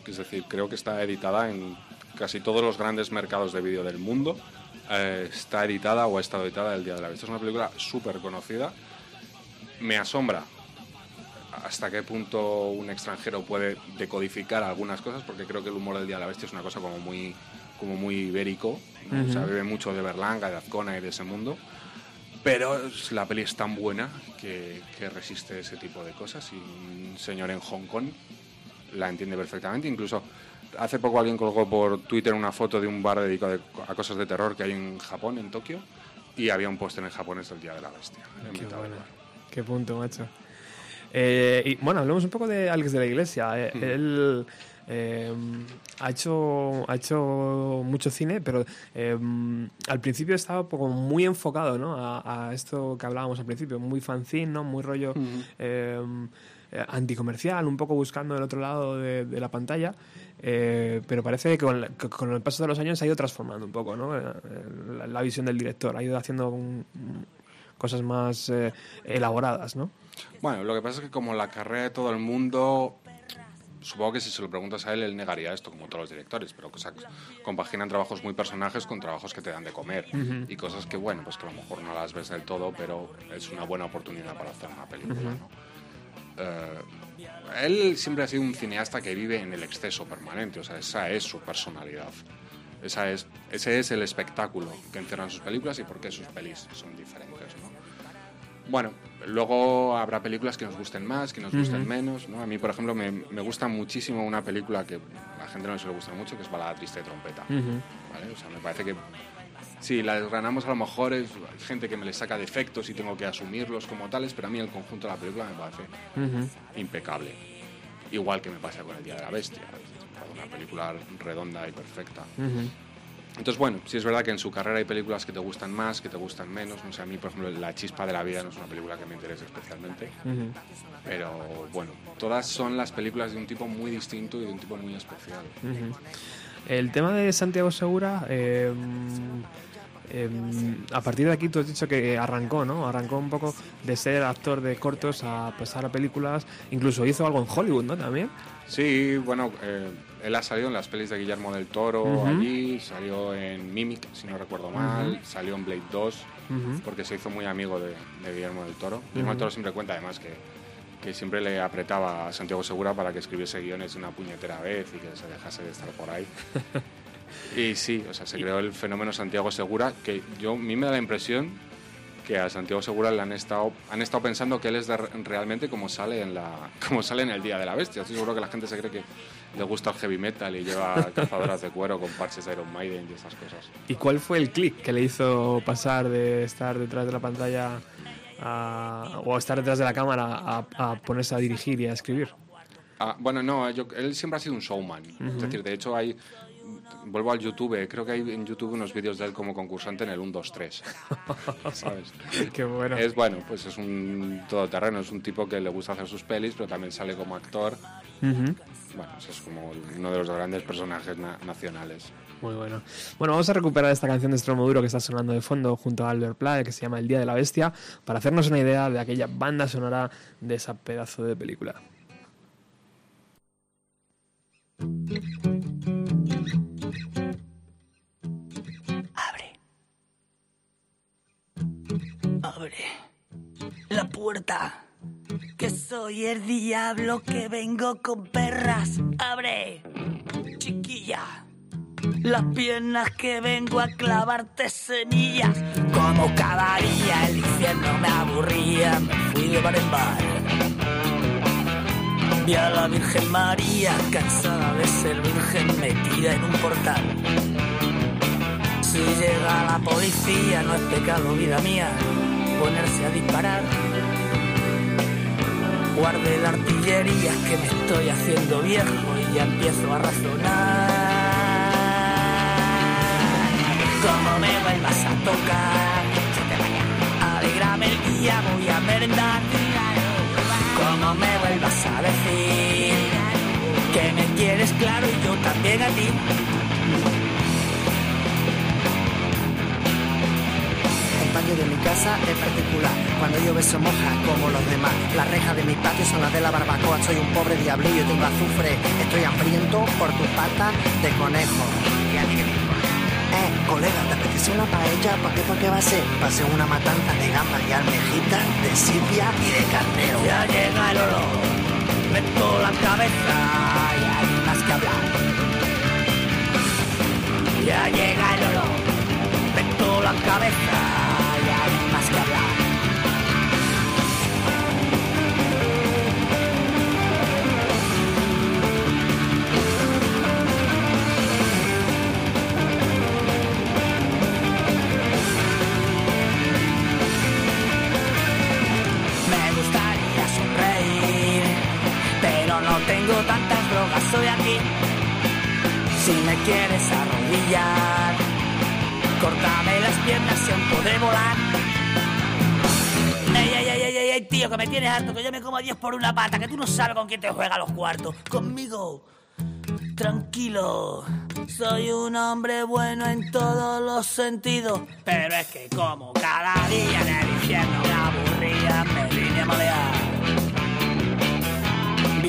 Es decir, creo que está editada en casi todos los grandes mercados de vídeo del mundo. Eh, está editada o ha estado editada el Día de la Bestia. Es una película súper conocida. Me asombra hasta qué punto un extranjero puede decodificar algunas cosas, porque creo que el humor del Día de la Bestia es una cosa como muy, como muy ibérico. O sea, bebe mucho de Berlanga, de Azcona y de ese mundo. Pero la peli es tan buena que, que resiste ese tipo de cosas y un señor en Hong Kong la entiende perfectamente. Incluso hace poco alguien colgó por Twitter una foto de un bar dedicado a cosas de terror que hay en Japón, en Tokio, y había un póster en japonés del Día de la Bestia. Qué, Qué punto, macho. Eh, y bueno, hablemos un poco de Alex de la Iglesia. Eh, él eh, ha, hecho, ha hecho mucho cine, pero al principio estaba muy enfocado ¿no? a, esto que hablábamos al principio, muy fanzine, ¿no? muy rollo anticomercial, un poco buscando el otro lado de, la pantalla. pero parece que con, el paso de los años se ha ido transformando un poco ¿no? la, visión del director, ha ido haciendo cosas más elaboradas, ¿no? Bueno, lo que pasa es que como la carrera de todo el mundo, supongo que si se lo preguntas a él, él negaría esto, como todos los directores, pero que compaginan trabajos muy personajes con trabajos que te dan de comer y cosas que, bueno, pues que a lo mejor no las ves del todo, pero es una buena oportunidad para hacer una película, eh, él siempre ha sido un cineasta que vive en el exceso permanente, o sea, esa es su personalidad. Esa es, ese es el espectáculo que encierran sus películas y por qué sus pelis son diferentes. ¿no? Bueno, luego habrá películas que nos gusten más, que nos gusten menos. ¿no? A mí, por ejemplo, me, me, gusta muchísimo una película que a la gente no se le gusta mucho, que es Balada Triste de Trompeta. ¿vale? O sea, me parece que si la desgranamos a lo mejor es gente que me le saca defectos y tengo que asumirlos como tales, pero a mí el conjunto de la película me parece impecable. Igual que me pasa con El Día de la Bestia, una película redonda y perfecta. Entonces, bueno, sí es verdad que en su carrera hay películas que te gustan más, que te gustan menos. No sé, a mí, por ejemplo, La chispa de la vida no es una película que me interese especialmente. Pero bueno, todas son las películas de un tipo muy distinto y de un tipo muy especial. El tema de Santiago Segura, eh, em, a partir de aquí tú has dicho que arrancó, ¿no? Arrancó un poco de ser actor de cortos a pasar a películas. Incluso hizo algo en Hollywood, ¿no? También. Sí, bueno, eh, él ha salido en las pelis de Guillermo del Toro allí, salió en Mimic, si no recuerdo mal, salió en Blade 2, porque se hizo muy amigo de, Guillermo del Toro. Guillermo del Toro siempre cuenta además que, que siempre le apretaba a Santiago Segura para que escribiese guiones una puñetera vez y que se dejase de estar por ahí. *laughs* y sí, o sea, se creó el fenómeno Santiago Segura, que yo a mí me da la impresión que a Santiago Segura le han estado, han estado pensando que él es realmente como sale, en la, *laughs* como sale en el Día de la Bestia. Estoy seguro que la gente se cree que le gusta el heavy metal y lleva *laughs* cazadoras de cuero con parches de Iron Maiden y esas cosas. ¿Y cuál fue el clic que le hizo pasar de estar detrás de la pantalla o estar detrás de la cámara a, ponerse a dirigir y a escribir? Ah, bueno, no, él siempre ha sido un showman. Es decir, de hecho hay vuelvo al YouTube, creo que hay en YouTube unos vídeos de él como concursante en el 1, 2, 3. ¿Sabes? Qué bueno. Es bueno, pues es un todoterreno, es un tipo que le gusta hacer sus pelis, pero también sale como actor. Bueno, es como uno de los grandes personajes nacionales. Muy bueno. Bueno, vamos a recuperar esta canción de Stromoduro que está sonando de fondo junto a Albert Pla, que se llama El Día de la Bestia, para hacernos una idea de aquella banda sonora de esa pedazo de película. Abre la puerta. Que soy el diablo que vengo con perras. Abre, chiquilla. Las piernas que vengo a clavarte semillas. Como cada día el infierno me aburría, me fui de bar en bar. Vi a la Virgen María, cansada de ser virgen, metida en un portal. Si llega la policía, no es pecado, vida mía ponerse a disparar. Guarde la artillería, que me estoy haciendo viejo y ya empiezo a razonar. Como me vuelvas a tocar, alegrame el día, voy a merendar. Como me vuelvas a decir que me quieres claro y yo también a ti de mi casa es particular. Cuando llueve se moja como los demás. Las rejas de mi patio son las de la barbacoa. Soy un pobre diablillo, tengo azufre. Estoy hambriento por tu pata de conejo. Eh, colega, ¿te apetece una paella? ¿Para qué, para qué va a ser? Una matanza de gambas y almejitas, de sipia y de carnero. Ya llega el olor, meto la cabeza y hay más que hablar. Ya llega el olor, meto la cabeza quieres arrodillar, cortame las piernas aún podré volar. Tío, que me tienes harto, que yo me como a Dios por una pata, que tú no sabes con quién te juega los cuartos. Conmigo, tranquilo. Soy un hombre bueno en todos los sentidos, pero es que como cada día en el infierno me aburría, me vine a molear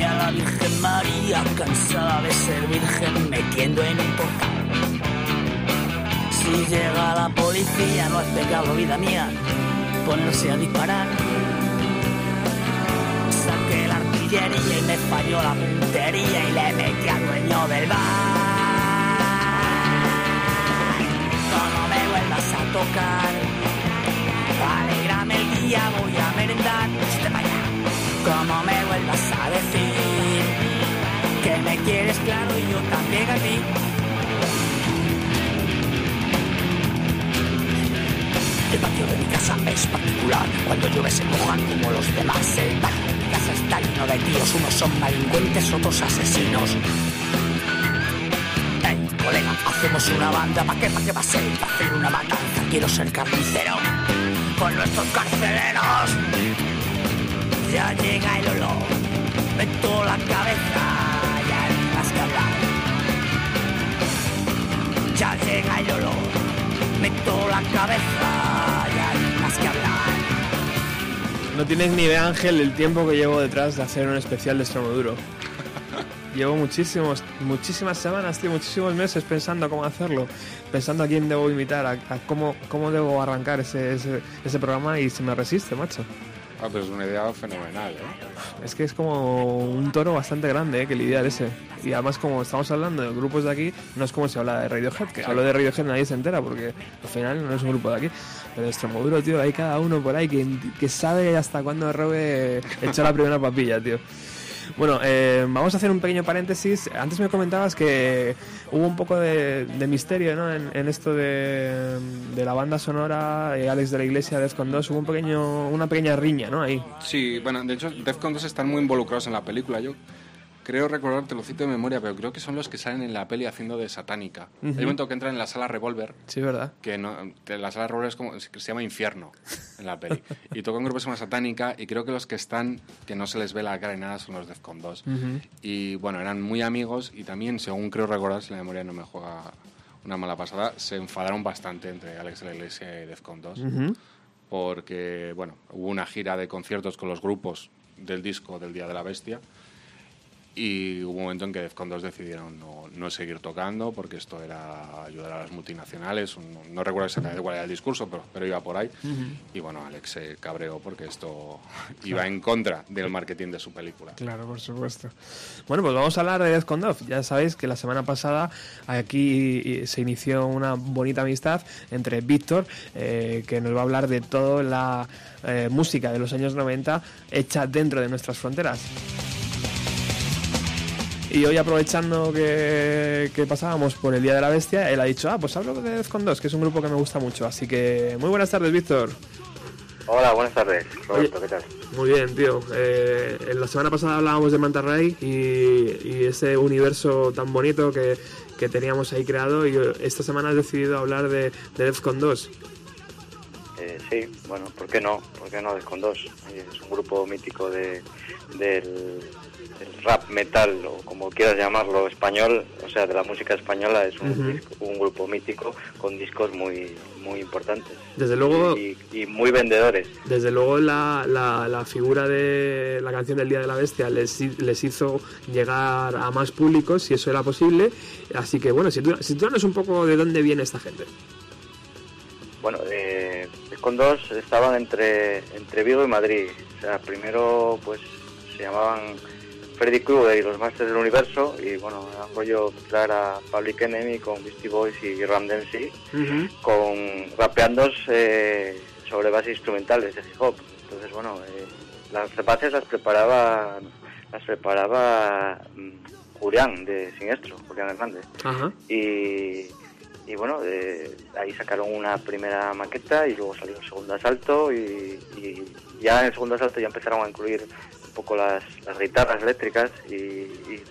a la Virgen María, cansada de ser virgen, metiendo en un portal. Si llega la policía, no es pecado, vida mía, ponerse a disparar. Artillería y me falló la puntería y le metí al dueño del bar. No, me vuelvas a tocar, alegrame el día, voy a merendar. Como me vuelvas a decir que me quieres claro y yo también a ti. El patio de mi casa es particular, cuando llueve se mojan como los demás. El patio casa está lleno de tíos, unos son delincuentes, otros asesinos. Hey, colega, hacemos una banda, ¿pa' qué, pa' qué va a ser? Pa' hacer una matanza, quiero ser carnicero con nuestros carceleros ya llega el olor, meto la cabeza, ya hay más que hablar. Ya llega el olor, meto la cabeza, ya hay más que hablar. No tienes ni idea, Ángel, el tiempo que llevo detrás de hacer un especial de Extremoduro. Llevo muchísimos, muchísimas semanas, tío, muchísimos meses pensando cómo hacerlo, pensando a quién debo invitar, a, cómo, cómo debo arrancar ese, ese, ese programa y se me resiste, macho. Ah, pues es una idea fenomenal, ¿eh? Es que es como un toro bastante grande, ¿eh? Que lidiar ese. Y además, como estamos hablando de grupos de aquí, no es como si habla de Radiohead, que hablo de Radiohead nadie se entera, porque al final no es un grupo de aquí. Pero Extremoduro, tío, hay cada uno por ahí que, que sabe hasta cuándo robe echar la primera papilla, tío. Bueno, eh, vamos a hacer un pequeño paréntesis. Antes me comentabas que hubo un poco de, misterio ¿no? en, esto de, la banda sonora, eh, Alex de la Iglesia, Defcon 2. Hubo un pequeño, una pequeña riña ¿no? ahí. Sí, bueno, de hecho, Defcon 2 están muy involucrados en la película. Yo creo recordar, te lo cito de memoria, pero creo que son los que salen en la peli haciendo de satánica. Hay un momento que entran en la sala Revolver. Sí, ¿verdad? Que no, la sala Revolver es como, se llama Infierno en la peli. *laughs* y tocan un grupo que se llama Satánica y creo que los que están, que no se les ve la cara ni nada, son los Defcon 2. Y bueno, eran muy amigos y también, según creo recordar, si la memoria no me juega una mala pasada, se enfadaron bastante entre Alex de la Iglesia y Defcon 2. Porque, bueno, hubo una gira de conciertos con los grupos del disco del Día de la Bestia y hubo un momento en que Defcon 2 decidieron no, no, seguir tocando porque esto era ayudar a las multinacionales. No, recuerdo exactamente cuál era el discurso, pero, pero iba por ahí. Y bueno, Alex se cabreó porque esto *laughs* iba en contra del marketing de su película. Claro, por supuesto. Bueno, pues vamos a hablar de Defcon 2. Ya sabéis que la semana pasada aquí se inició una bonita amistad entre Víctor, eh, que nos va a hablar de toda la eh, música de los años 90 hecha dentro de nuestras fronteras. Y hoy aprovechando que, pasábamos por el Día de la Bestia, él ha dicho, ah, pues hablo de Defcon 2, que es un grupo que me gusta mucho. Así que muy buenas tardes, Víctor. Hola, buenas tardes, Roberto, ¿qué tal? Muy bien, tío. Eh, en la semana pasada hablábamos de Manta Ray y, ese universo tan bonito que, teníamos ahí creado y esta semana has decidido hablar de, de Defcon 2. Eh, sí, bueno, ¿por qué no? ¿Por qué no Defcon 2? Es un grupo mítico de, del el rap metal o como quieras llamarlo español, o sea, de la música española es un, un grupo mítico con discos muy muy importantes. Desde luego y, muy vendedores. Desde luego la, la, figura de la canción del Día de la Bestia les, les hizo llegar a más públicos si eso era posible. Así que bueno, si tú, si tú un poco de dónde viene esta gente. Bueno, eh, con dos estaban entre entre Vigo y Madrid. O sea, primero pues se llamaban Freddy Krueger y los Masters del Universo y bueno, era un rollo mezclar a Public Enemy con Beastie Boys y Ram Dempsey con rapeando eh, sobre bases instrumentales de hip hop. Entonces bueno, eh, las bases las preparaba las preparaba mm, Julián de Siniestro, Julián Hernández. Y y bueno, eh, ahí sacaron una primera maqueta y luego salió un segundo asalto y, y, ya en el segundo asalto ya empezaron a incluir poco las, guitarras eléctricas y,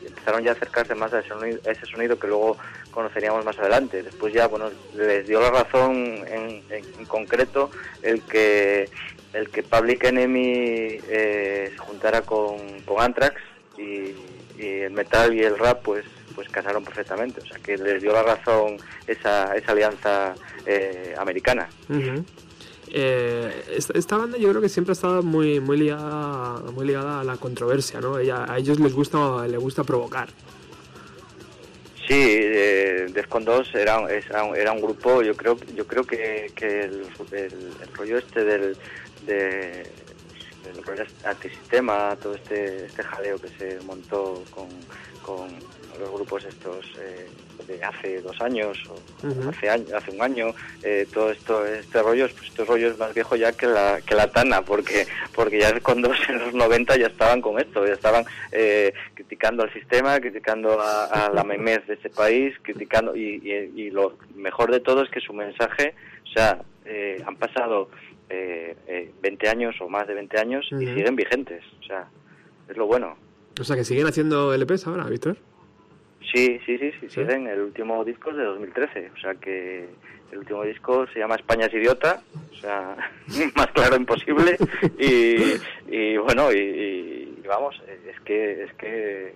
empezaron ya a acercarse más a ese, sonido, que luego conoceríamos más adelante. Después ya, bueno, les dio la razón en, concreto el que el que Public Enemy eh, se juntara con, con Anthrax y, el metal y el rap pues pues casaron perfectamente, o sea que les dio la razón esa, esa alianza eh, americana. Eh, esta, banda yo creo que siempre ha estado muy, muy, ligada, muy ligada a la controversia, ¿no? a ellos les gusta, les gusta provocar. Sí, eh, Defcon 2 era, era, un grupo, yo creo, yo creo que, el, rollo este del, de, del antisistema, todo este, este jaleo que se montó con los grupos estos eh, de hace dos años o hace, hace un año, eh, todo esto, este rollo, pues este rollo es más viejo ya que la, que la Tana, porque, porque ya con dos en los 90 ya estaban con esto, ya estaban eh, criticando al sistema, criticando a, la memez de ese país, criticando, y, y, lo mejor de todo es que su mensaje, o sea, eh, han pasado eh, 20 años o más de 20 años y siguen vigentes, o sea, es lo bueno. O sea, que siguen haciendo LPs ahora, Víctor. Sí, sí, sí, sí, siguen. El último disco es de 2013, o sea que el último disco se llama España es idiota, o sea, *laughs* más claro imposible. Y, y bueno, y, vamos, es que es que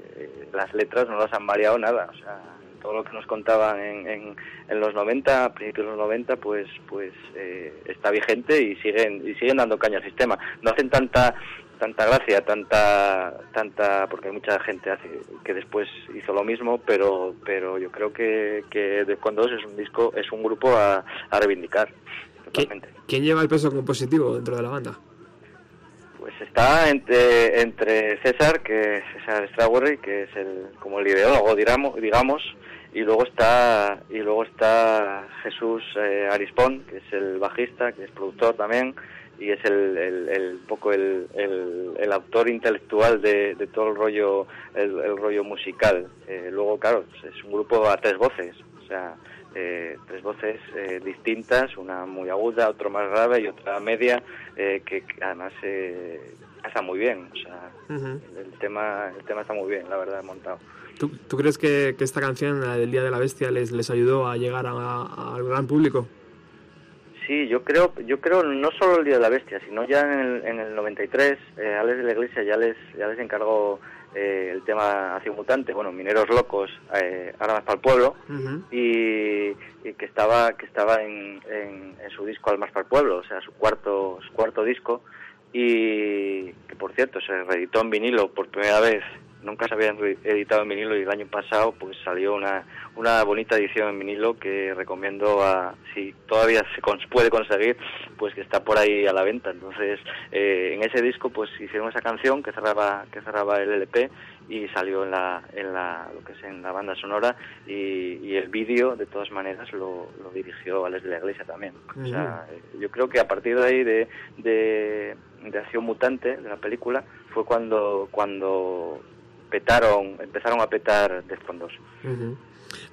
las letras no las han variado nada, o sea, todo lo que nos contaban en, en, en los 90, a principios de los 90, pues pues eh, está vigente y siguen y siguen dando caña al sistema. No hacen tanta tanta gracia, tanta, tanta, porque hay mucha gente hace, que después hizo lo mismo, pero, pero yo creo que, que Defcon 2 es un disco, es un grupo a, a reivindicar. Totalmente. ¿Quién lleva el peso compositivo dentro de la banda? Pues está entre, entre César, que César Strawberry, que es el, como el ideólogo, digamos, digamos y luego está y luego está Jesús eh, Arispón, que es el bajista, que es productor también, y es el, el, poco el, el, autor intelectual de, de, todo el rollo el, rollo musical. Eh, luego claro es un grupo a tres voces o sea eh, tres voces eh, distintas una muy aguda otra más grave y otra media que, además está muy bien o sea el tema el tema está muy bien la verdad montado. ¿Tú, ¿Tú, crees que, que, esta canción, la del Día de la Bestia, les, les ayudó a llegar al gran público? Sí, yo creo, yo creo no solo el Día de la Bestia, sino ya en el, en el 93, eh, Alex de la Iglesia ya les, ya les encargó eh, el tema Hacia Mutante, bueno, Mineros Locos, eh, Armas para el Pueblo, y, que estaba, que estaba en, en, su disco Almas para el Pueblo, o sea, su cuarto, su cuarto disco, y que por cierto se reeditó en vinilo por primera vez nunca se habían editado en vinilo y el año pasado pues salió una, una bonita edición en vinilo que recomiendo a si todavía se puede conseguir pues que está por ahí a la venta. Entonces eh, en ese disco pues hicieron esa canción que cerraba que cerraba el LP y salió en la en la lo que es en la banda sonora y, el vídeo de todas maneras lo, lo dirigió Alex de la Iglesia también. O sea yo creo que a partir de ahí de, de de Acción Mutante de la película fue cuando cuando petaron, empezaron a petar de fondos.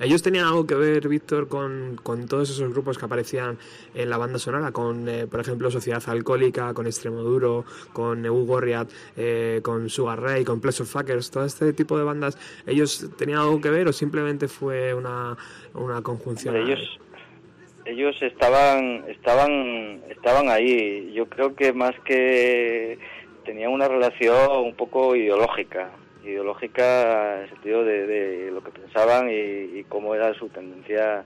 ¿Ellos tenían algo que ver, Víctor, con, con, todos esos grupos que aparecían en la banda sonora? Con, eh, por ejemplo, Sociedad Alcohólica, con Extremoduro, con Hugo Gorriat, eh, con Sugar Ray, con Pleasure of Fuckers, todo este tipo de bandas. ¿Ellos tenían algo que ver o simplemente fue una, una conjunción? Ellos, ellos estaban, estaban, estaban ahí. Yo creo que más que tenían una relación un poco ideológica ideológica en el sentido de, lo que pensaban y, cómo era su tendencia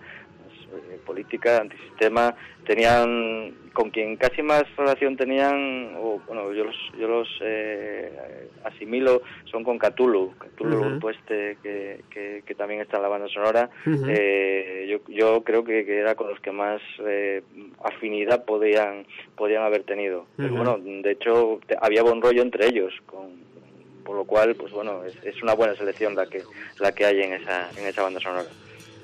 pues, eh, política, antisistema, tenían con quien casi más relación tenían, o bueno, yo los, yo los eh, asimilo, son con Cthulhu, Cthulhu, el grupo este que, que, también está en la banda sonora, eh, yo, yo creo que, era con los que más afinidad podían, podían haber tenido. bueno, de hecho, había buen rollo entre ellos, con por lo cual pues bueno es, una buena selección la que la que hay en esa en esa banda sonora.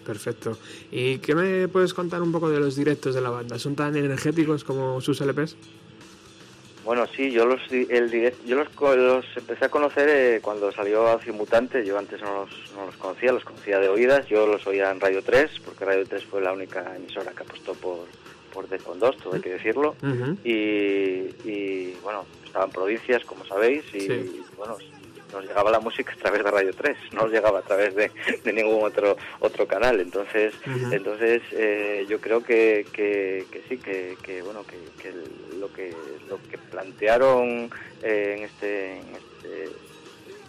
Perfecto. Y qué me puedes contar un poco de los directos de la banda son tan energéticos como sus LPs bueno sí yo los el yo los, empecé a conocer eh, cuando salió Alcio Mutante yo antes no los, no los conocía los conocía de oídas yo los oía en Radio 3 porque Radio 3 fue la única emisora que apostó por por Defcon 2, todo hay que decirlo. y, bueno, estaban provincias, como sabéis, y, bueno, nos llegaba la música a través de Radio 3, no nos llegaba a través de, ningún otro otro canal. Entonces, entonces eh, yo creo que, que, sí, que, que bueno, que, lo que lo que plantearon eh, en, este, en, este,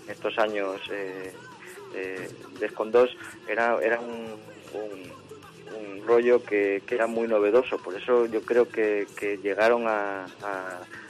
estos años eh, eh, de 2 era, era un, un, rollo que, era muy novedoso. Por eso yo creo que, que llegaron a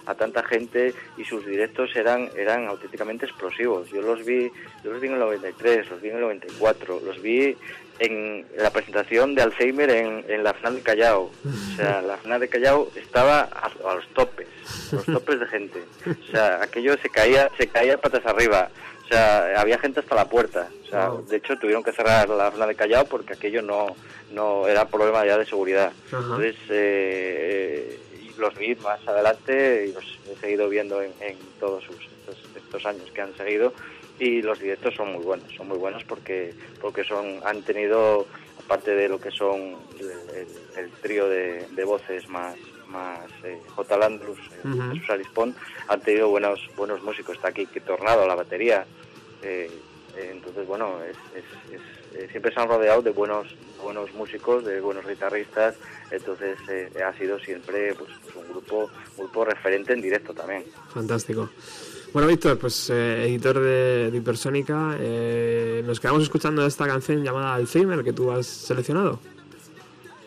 a tanta gente y sus directos eran eran auténticamente explosivos. Yo los vi, yo los vi en el 93, los vi en el 94, los vi en la presentación de Alzheimer en, la FNAC de Callao. O sea, la FNAC de Callao estaba a, los topes, a los topes de gente. O sea, aquello se caía, se caía patas arriba. O sea, había gente hasta la puerta. O sea, de hecho tuvieron que cerrar la FNAC de Callao porque aquello no, no era problema ya de seguridad. Entonces, eh, los vi más adelante y los he seguido viendo en, todos estos, años que han seguido y los directos son muy buenos, son muy buenos porque porque son han tenido aparte de lo que son el, trío de, voces más más eh, J. Landrus, uh han tenido buenos buenos músicos. Está aquí que Tornado a la batería. Eh, eh, entonces, bueno, siempre se han rodeado de buenos buenos músicos, de buenos guitarristas, entonces eh, ha sido siempre pues, pues, un grupo, grupo referente en directo también. Fantástico. Bueno, Víctor, pues eh, editor de, Hipersónica, eh, nos quedamos escuchando esta canción llamada Alzheimer que tú has seleccionado.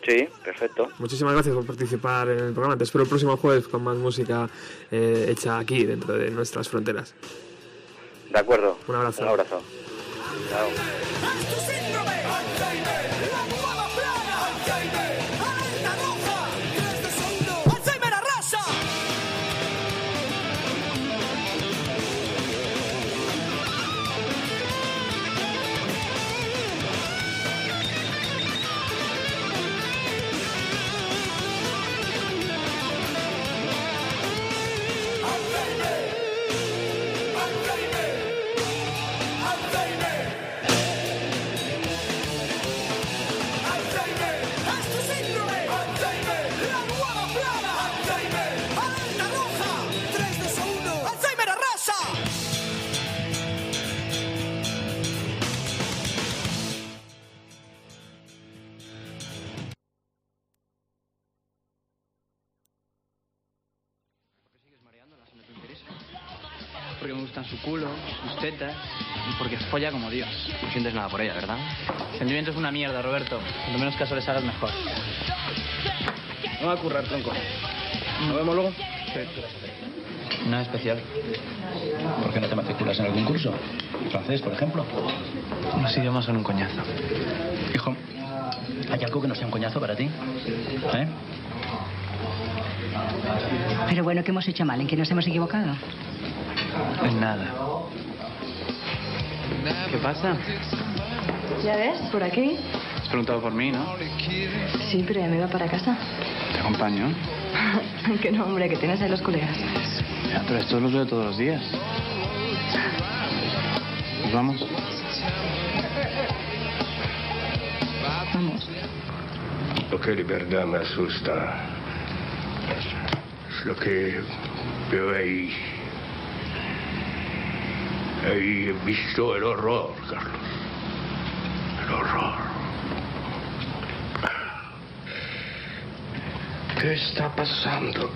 Sí, perfecto. Muchísimas gracias por participar en el programa. Te espero el próximo jueves con más música eh, hecha aquí, dentro de nuestras fronteras. De acuerdo. Un abrazo. Un abrazo. Chao. Nada por ella, ¿verdad? Sentimiento es una mierda, Roberto. Cuanto menos caso les hagas, mejor. Vamos a currar, tronco. ¿Nos vemos luego? Nada especial. ¿Por qué no te matriculas en algún curso? Francés, por ejemplo. Los idiomas son un coñazo. Hijo, ¿hay algo que no sea un coñazo para ti? ¿Eh? Pero bueno, ¿qué hemos hecho mal? ¿En qué nos hemos equivocado? En nada. ¿Qué pasa? ¿Ya ves? ¿Por aquí? Has preguntado por mí, ¿no? Sí, pero ya me iba para casa. Te acompaño. *laughs* que no, hombre, que tienes ahí los colegas. Ya, pero estos los veo todos los días. ¿Nos vamos? Vamos. Lo que de verdad me asusta es lo que veo ahí. Ahí he visto el horror, Carlos. Horror. ¿Qué está pasando?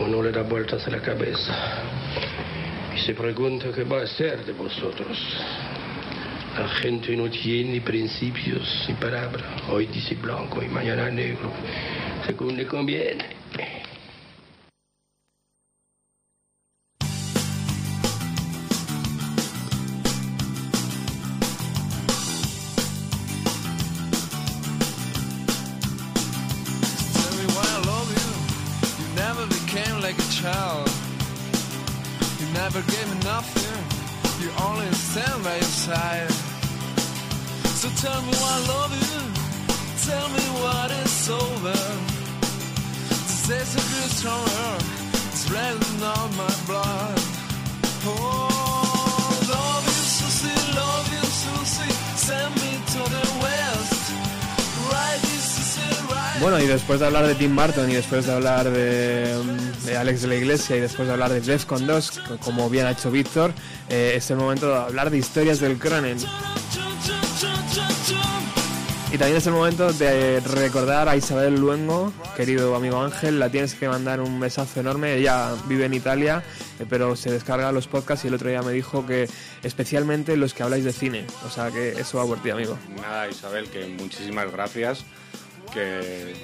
Uno le da vueltas a la cabeza y se pregunta qué va a ser de vosotros. La gente no tiene principios ni palabras. Hoy dice blanco y mañana negro, según le conviene. Después de hablar de Tim Burton y después de hablar de, mm, Alex de la Iglesia y después de hablar de Defcon 2, como bien ha hecho Víctor, eh, es el momento de hablar de historias del Cronen. Y también es el momento de recordar a Isabel Luengo, querido amigo Ángel, la tienes que mandar un besazo enorme. Ella vive en Italia, eh, pero se descarga los podcasts y el otro día me dijo que especialmente los que habláis de cine. O sea que eso va por ti, amigo. Nada, Isabel, que muchísimas gracias. Que,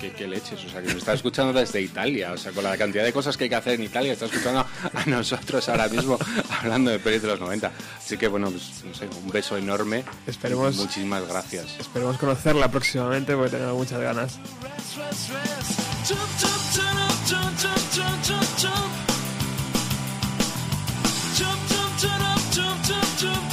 que, que leches, o sea, que nos está escuchando desde Italia. O sea, con la cantidad de cosas que hay que hacer en Italia, está escuchando a nosotros ahora mismo hablando de pelis de los 90. Así que, bueno, pues, no sé, un beso enorme. Esperemos- Muchísimas gracias. Esperemos conocerla próximamente porque tenemos muchas ganas. Jump, jump, jump, jump, jump.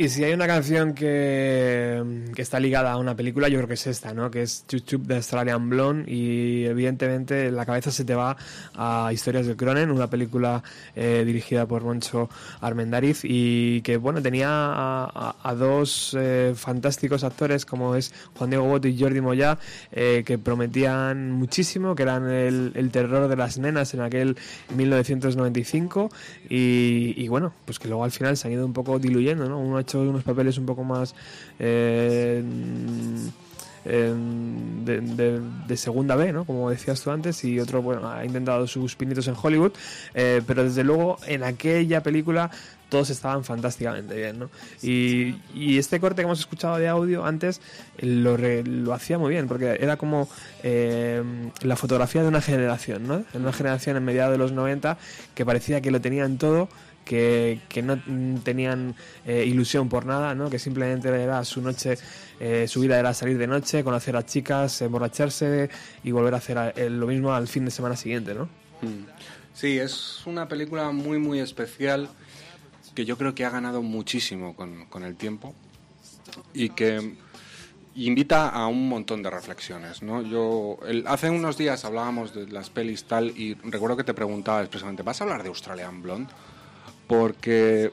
Y si hay una canción que, que, está ligada a una película, yo creo que es esta, ¿no? Que es Chup de Australian Blonde y evidentemente la cabeza se te va a Historias de Cronen, una película eh, dirigida por Moncho Armendariz y que, bueno, tenía a, a, dos eh, fantásticos actores como es Juan Diego Boto y Jordi Moya eh, que prometían muchísimo, que eran el, terror de las nenas en aquel 1995 y, y, bueno, pues que luego al final se han ido un poco diluyendo, ¿no? Hecho unos papeles un poco más eh, de, segunda B, ¿no? Como decías tú antes, y otro, bueno, ha intentado sus pinitos en Hollywood, eh, pero desde luego en aquella película todos estaban fantásticamente bien, ¿no? Y, y, este corte que hemos escuchado de audio antes lo, re, lo hacía muy bien, porque era como eh, la fotografía de una generación, ¿no? En una generación en mediados de los 90 que parecía que lo tenían todo que, no tenían eh, ilusión por nada, ¿no? que simplemente era su noche, eh, su vida era salir de noche, conocer a chicas, emborracharse y volver a hacer lo mismo al fin de semana siguiente. ¿no? Mm. Sí, es una película muy, muy especial que yo creo que ha ganado muchísimo con, con el tiempo y que invita a un montón de reflexiones. ¿no? Yo, el, hace unos días hablábamos de las pelis tal y recuerdo que te preguntaba expresamente, ¿vas a hablar de Australian Blonde? Porque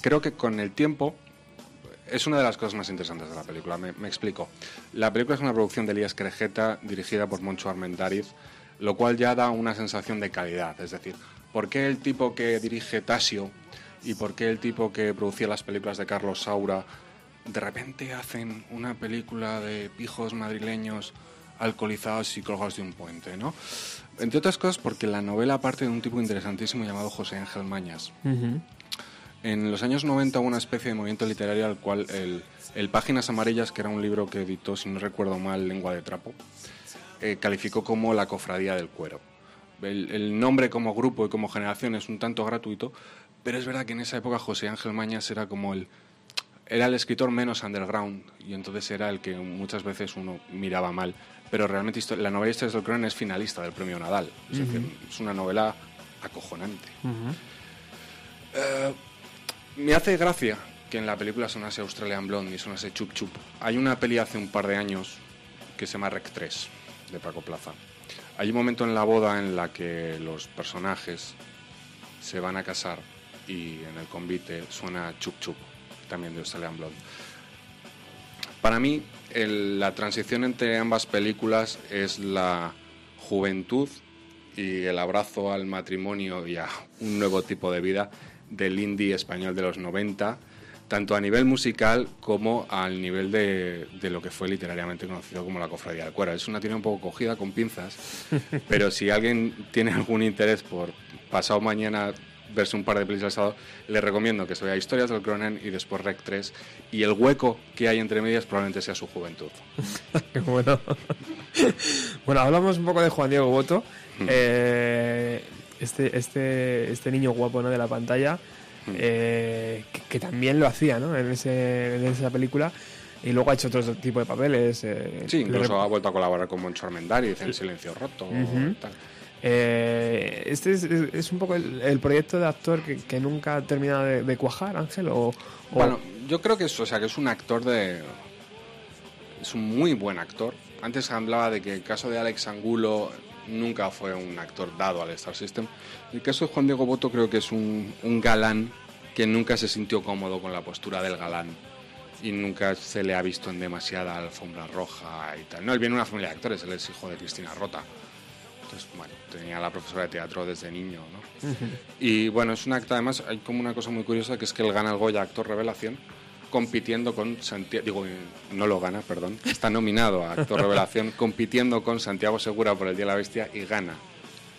creo que con el tiempo es una de las cosas más interesantes de la película. Me, explico. La película es una producción de Elías Crejeta dirigida por Moncho Armendariz, lo cual ya da una sensación de calidad. Es decir, ¿por qué el tipo que dirige Tasio y por qué el tipo que producía las películas de Carlos Saura de repente hacen una película de pijos madrileños alcoholizados y colgados de un puente, ¿no? Entre otras cosas porque la novela parte de un tipo interesantísimo llamado José Ángel Mañas. Uh -huh. En los años 90 hubo una especie de movimiento literario al cual el, el, Páginas Amarillas, que era un libro que editó, si no recuerdo mal, Lengua de Trapo, eh, calificó como la cofradía del cuero. El, el, nombre como grupo y como generación es un tanto gratuito, pero es verdad que en esa época José Ángel Mañas era como el, era el escritor menos underground y entonces era el que muchas veces uno miraba mal. Pero realmente la novela Historias del Cronen es finalista del premio Nadal. Es, uh -huh. decir, es una novela acojonante. Uh -huh. eh, me hace gracia que en la película sonase Australian Blonde y sonase Chup Chup. Hay una peli hace un par de años que se llama Rec 3 de Paco Plaza. Hay un momento en la boda en la que los personajes se van a casar y en el convite suena Chup Chup también de Australian Blonde. Para mí, el, la transición entre ambas películas es la juventud y el abrazo al matrimonio y a un nuevo tipo de vida del indie español de los 90, tanto a nivel musical como al nivel de, de lo que fue literariamente conocido como la cofradía del cuero. Es una tiene un poco cogida con pinzas, *laughs* pero si alguien tiene algún interés por pasado mañana verse un par de películas sábado, le recomiendo que se vea Historias del Cronen y después Rec 3. Y el hueco que hay entre medias probablemente sea su juventud. *laughs* Qué bueno. *laughs* bueno, hablamos un poco de Juan Diego Boto. Eh, este, este, este niño guapo ¿no? de la pantalla, eh, que, que, también lo hacía ¿no? en, ese, en esa película. Y luego ha hecho otro tipo de papeles. Eh, sí, incluso ha vuelto a colaborar con Moncho Armendariz en Silencio Roto. Uh -huh. tal. Eh, este es, un poco el, proyecto de actor que, nunca ha terminado de, cuajar, Ángel. Bueno, yo creo que es, o sea, que es un actor de. Es un muy buen actor. Antes hablaba de que el caso de Alex Angulo nunca fue un actor dado al Star System. El caso de Juan Diego Boto creo que es un, un galán que nunca se sintió cómodo con la postura del galán y nunca se le ha visto en demasiada alfombra roja y tal. No, él viene de una familia de actores, él es hijo de Cristina Rota. Entonces, bueno, tenía la profesora de teatro desde niño, ¿no? Uh -huh. Y bueno, es un acto, además, hay como una cosa muy curiosa que es que él gana el Goya Actor Revelación compitiendo con Santiago, digo, no lo gana, perdón, está nominado a Actor Revelación *laughs* compitiendo con Santiago Segura por El Día de la Bestia y gana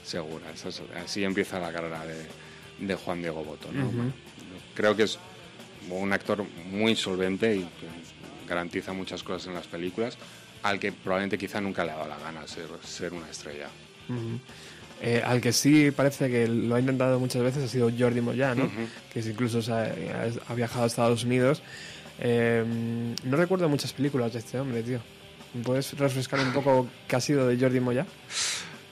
Segura. Eso es, así empieza la carrera de, de Juan Diego Boto, ¿no? Uh -huh. Creo que es un actor muy solvente y que garantiza muchas cosas en las películas, al que probablemente quizá nunca le ha dado la gana ser, ser una estrella. Uh -huh. eh, al que sí parece que lo ha intentado muchas veces ha sido Jordi Moya, ¿no? Uh -huh. que incluso o sea, ha, viajado a Estados Unidos. Eh, no recuerdo muchas películas de este hombre, tío. ¿Puedes refrescar un poco qué ha sido de Jordi Moya?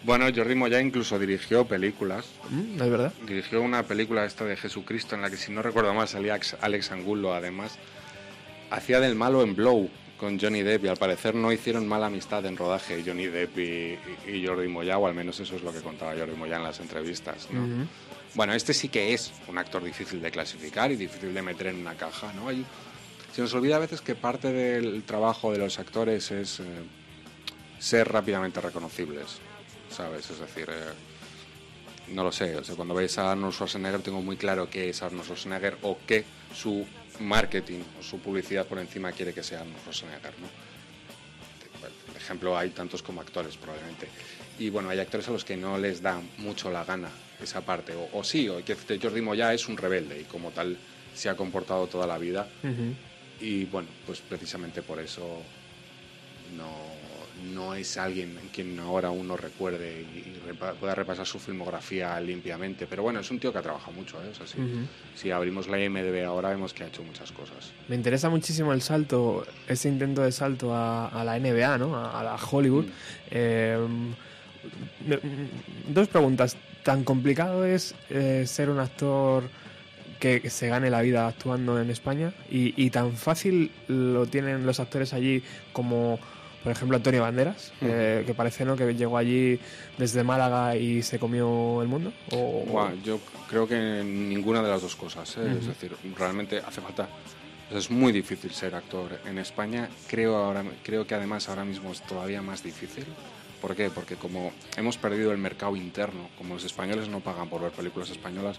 Bueno, Jordi Moya incluso dirigió películas. Mm, ¿Es verdad? Dirigió una película esta de Jesucristo en la que, si no recuerdo mal, salía Alex Angulo, además. Hacía del malo en Blow con Johnny Depp y al parecer no hicieron mala amistad en rodaje Johnny Depp y, Jordi Moya, o al menos eso es lo que contaba Jordi Moya en las entrevistas. Bueno, este sí que es un actor difícil de clasificar y difícil de meter en una caja. ¿no? Hay, se nos olvida a veces que parte del trabajo de los actores es eh, ser rápidamente reconocibles. ¿sabes? Es decir, eh, no lo sé, o sea, cuando veis a Arnold Schwarzenegger tengo muy claro qué es Arnold Schwarzenegger o qué su marketing o su publicidad por encima quiere que sea Schwarzenegger, ¿no? Por ejemplo, hay tantos como actores probablemente. Y bueno, hay actores a los que no les da mucho la gana esa parte, o, sí, o que Jordi Moya es un rebelde y como tal se ha comportado toda la vida. Y bueno, pues precisamente por eso no no es alguien en quien ahora uno recuerde y, pueda repasar su filmografía limpiamente. Pero bueno, es un tío que ha trabajado mucho. ¿eh? Si abrimos la IMDB ahora vemos que ha hecho muchas cosas. Me interesa muchísimo el salto, ese intento de salto a, la NBA, ¿no? a, la Hollywood. Mm. Eh, dos preguntas. ¿Tan complicado es eh, ser un actor que se gane la vida actuando en España? ¿Y, y tan fácil lo tienen los actores allí como por ejemplo, Antonio Banderas, eh, que parece ¿no? que llegó allí desde Málaga y se comió el mundo. O... yo creo que ninguna de las dos cosas. ¿eh? Es decir, realmente hace falta. Es muy difícil ser actor en España. Creo, ahora, creo que además ahora mismo es todavía más difícil. ¿Por qué? Porque como hemos perdido el mercado interno, como los españoles no pagan por ver películas españolas,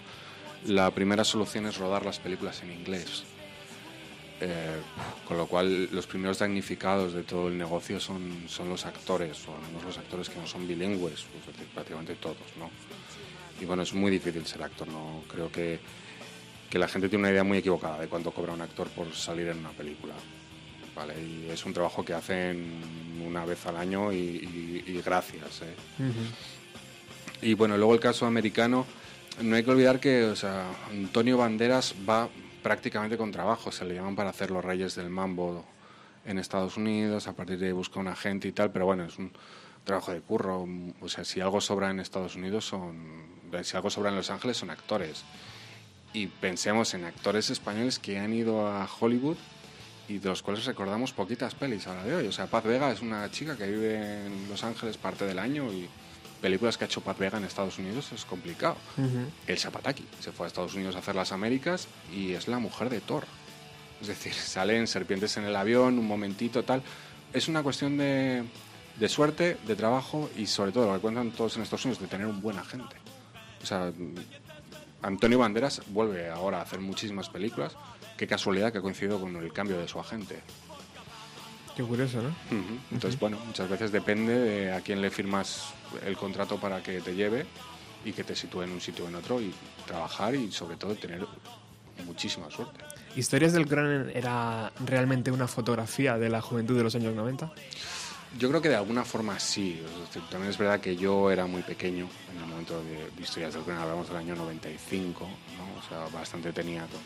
la primera solución es rodar las películas en inglés. Eh, con lo cual, los primeros damnificados de todo el negocio son, son los actores, o al menos los actores que no son bilingües, pues, prácticamente todos, ¿no? Y bueno, es muy difícil ser actor, ¿no? Creo que, que la gente tiene una idea muy equivocada de cuánto cobra un actor por salir en una película. ¿Vale? Y es un trabajo que hacen una vez al año y, gracias. ¿eh? Y bueno, luego el caso americano, no hay que olvidar que o sea, Antonio Banderas va prácticamente con trabajo, se le llaman para hacer los Reyes del Mambo en Estados Unidos, a partir de ahí busca un agente y tal, pero bueno, es un trabajo de curro, o sea, si algo sobra en Estados Unidos son, si algo sobra en Los Ángeles son actores. Y pensemos en actores españoles que han ido a Hollywood y de los cuales recordamos poquitas pelis a la de hoy. O sea, Paz Vega es una chica que vive en Los Ángeles parte del año y películas que ha hecho Pat Vega en Estados Unidos es complicado. El Zapataki se fue a Estados Unidos a hacer las Américas y es la mujer de Thor. Es decir, *laughs* salen serpientes en el avión, un momentito, tal. Es una cuestión de, de suerte, de trabajo y sobre todo, lo que cuentan todos en Estados Unidos, de tener un buen agente. O sea, Antonio Banderas vuelve ahora a hacer muchísimas películas. Qué casualidad que ha coincidido con el cambio de su agente. Qué curioso, ¿no? Entonces, bueno, muchas veces depende de a quién le firmas el contrato para que te lleve y que te sitúe en un sitio o en otro y trabajar y sobre todo tener muchísima suerte. ¿Historias del Cronen era realmente una fotografía de la juventud de los años 90? Yo creo que de alguna forma sí. también es verdad que yo era muy pequeño en el momento de, Historias del Cronen, hablamos del año 95, ¿no? o sea, bastante tenía con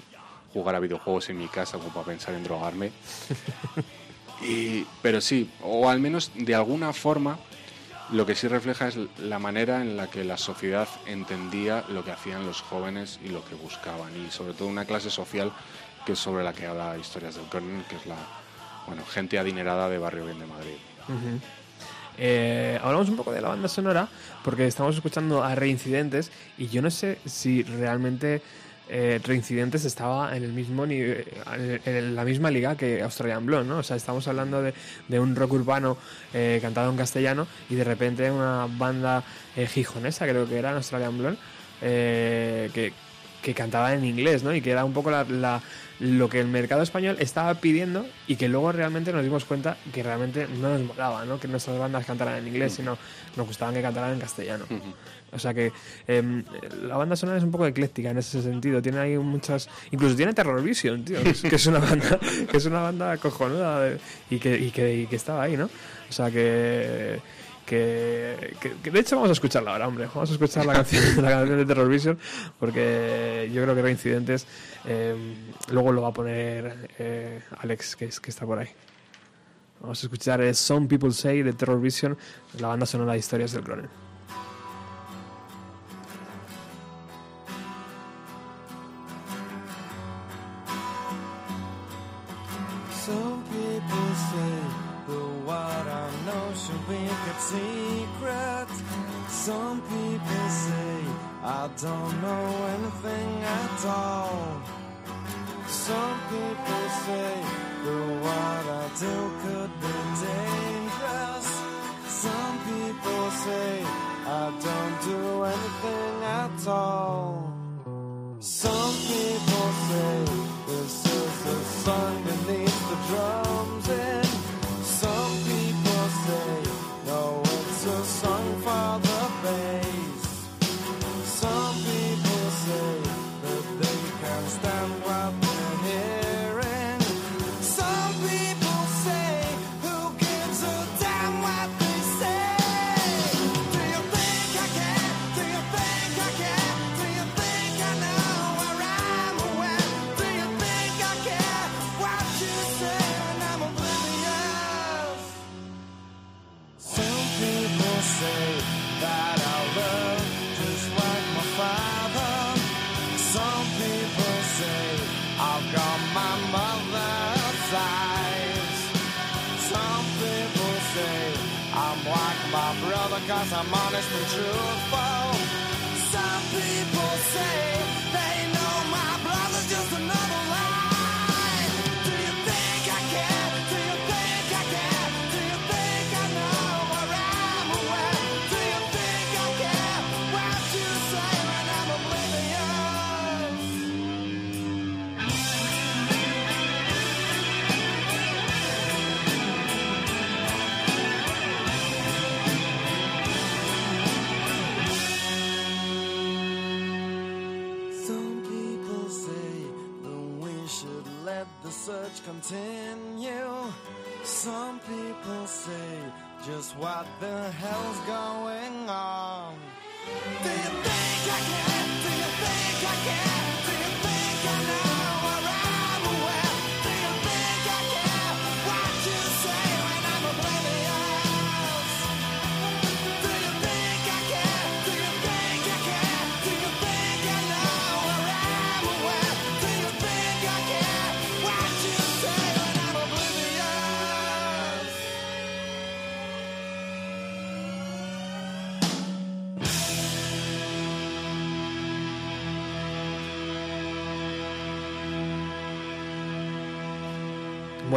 jugar a videojuegos en mi casa como para pensar en drogarme. *laughs* pero sí, o al menos de alguna forma lo que sí refleja es la manera en la que la sociedad entendía lo que hacían los jóvenes y lo que buscaban, y sobre todo una clase social que es sobre la que habla Historias del Corning, que es la bueno, gente adinerada de Barrio Bien de Madrid. Eh, hablamos un poco de la banda sonora, porque estamos escuchando a Reincidentes, y yo no sé si realmente eh, Reincidentes estaba en el mismo en la misma liga que Australian Blonde, ¿no? O sea, estamos hablando de, un rock urbano eh, cantado en castellano y de repente una banda eh, gijonesa, creo que era Australian Blonde, eh, que, que cantaba en inglés, ¿no? Y que era un poco la, lo que el mercado español estaba pidiendo y que luego realmente nos dimos cuenta que realmente no nos molaba, ¿no? Que nuestras bandas cantaran en inglés, sino nos gustaban que cantaran en castellano. O sea que em, la banda sonora es un poco ecléctica en ese sentido. Tiene ahí muchas. Incluso tiene Terror Vision, tío. Que es una banda, que es una banda cojonuda y, que, estaba ahí, ¿no? O sea que que, de hecho vamos a escucharla ahora, hombre. Vamos a escuchar la canción, *laughs* de Terror Vision porque yo creo que Reincidentes eh, luego lo va a poner eh, Alex, que, es, que está por ahí. Vamos a escuchar Some People Say de Terror Vision, la banda sonora de Historias del Cronen. Secret. Some people say I don't know anything at all. Some people say the what I do could be dangerous. Some people say I don't do anything at all. Some people say this is a song needs the drums